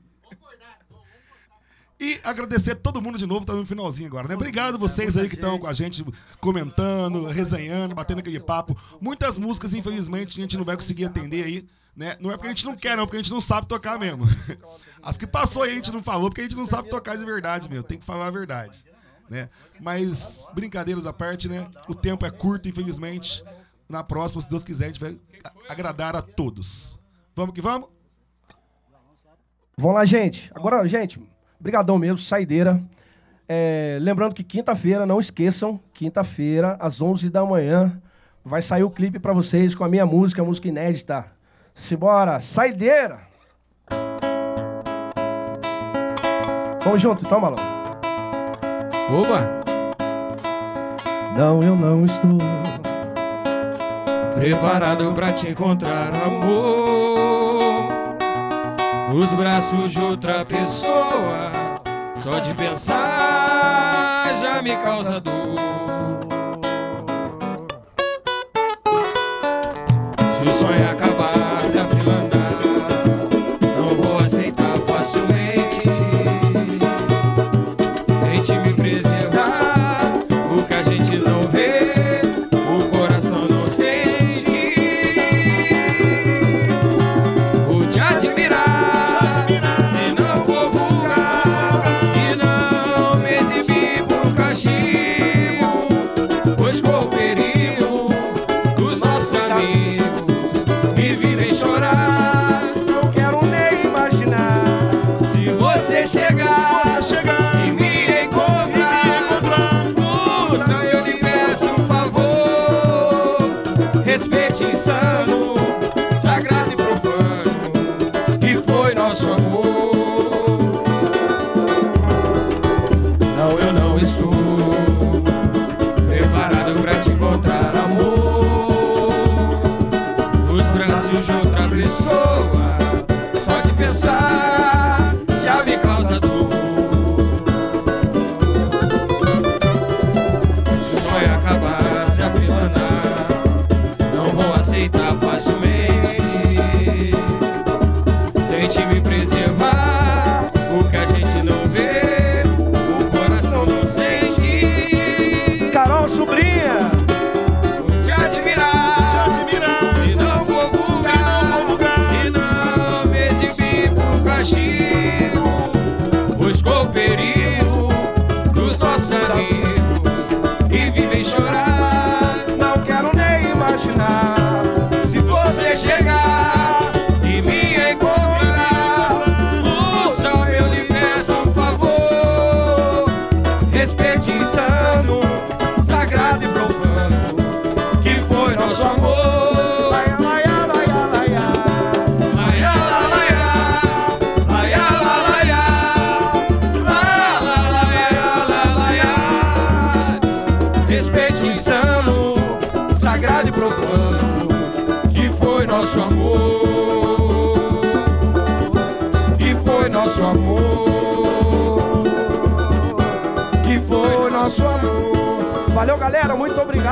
E agradecer todo mundo de novo, tá no finalzinho agora, né? Obrigado vocês aí que estão com a gente comentando, resenhando, batendo aquele papo. Muitas músicas, infelizmente, a gente não vai conseguir atender aí, né? Não é porque a gente não quer, não, porque a gente não sabe tocar mesmo. <laughs> As que passou aí a gente não falou, porque a gente não sabe tocar de verdade, meu. Tem que falar a verdade, né? Mas, brincadeiras à parte, né? O tempo é curto, infelizmente. Na próxima, se Deus quiser, a gente vai agradar a todos. Vamos que vamos? Vamos lá, gente. Agora, gente, brigadão mesmo, saideira. É, lembrando que quinta-feira, não esqueçam, quinta-feira, às 11 da manhã, vai sair o clipe pra vocês com a minha música, a música inédita. Simbora, saideira! Vamos junto, então, malão. Oba! Não, eu não estou. Preparado pra te encontrar, amor. Nos braços de outra pessoa. Só de pensar já me causa dor. Se o sonho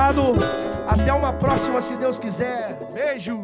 obrigado. Até uma próxima, se Deus quiser. Beijos.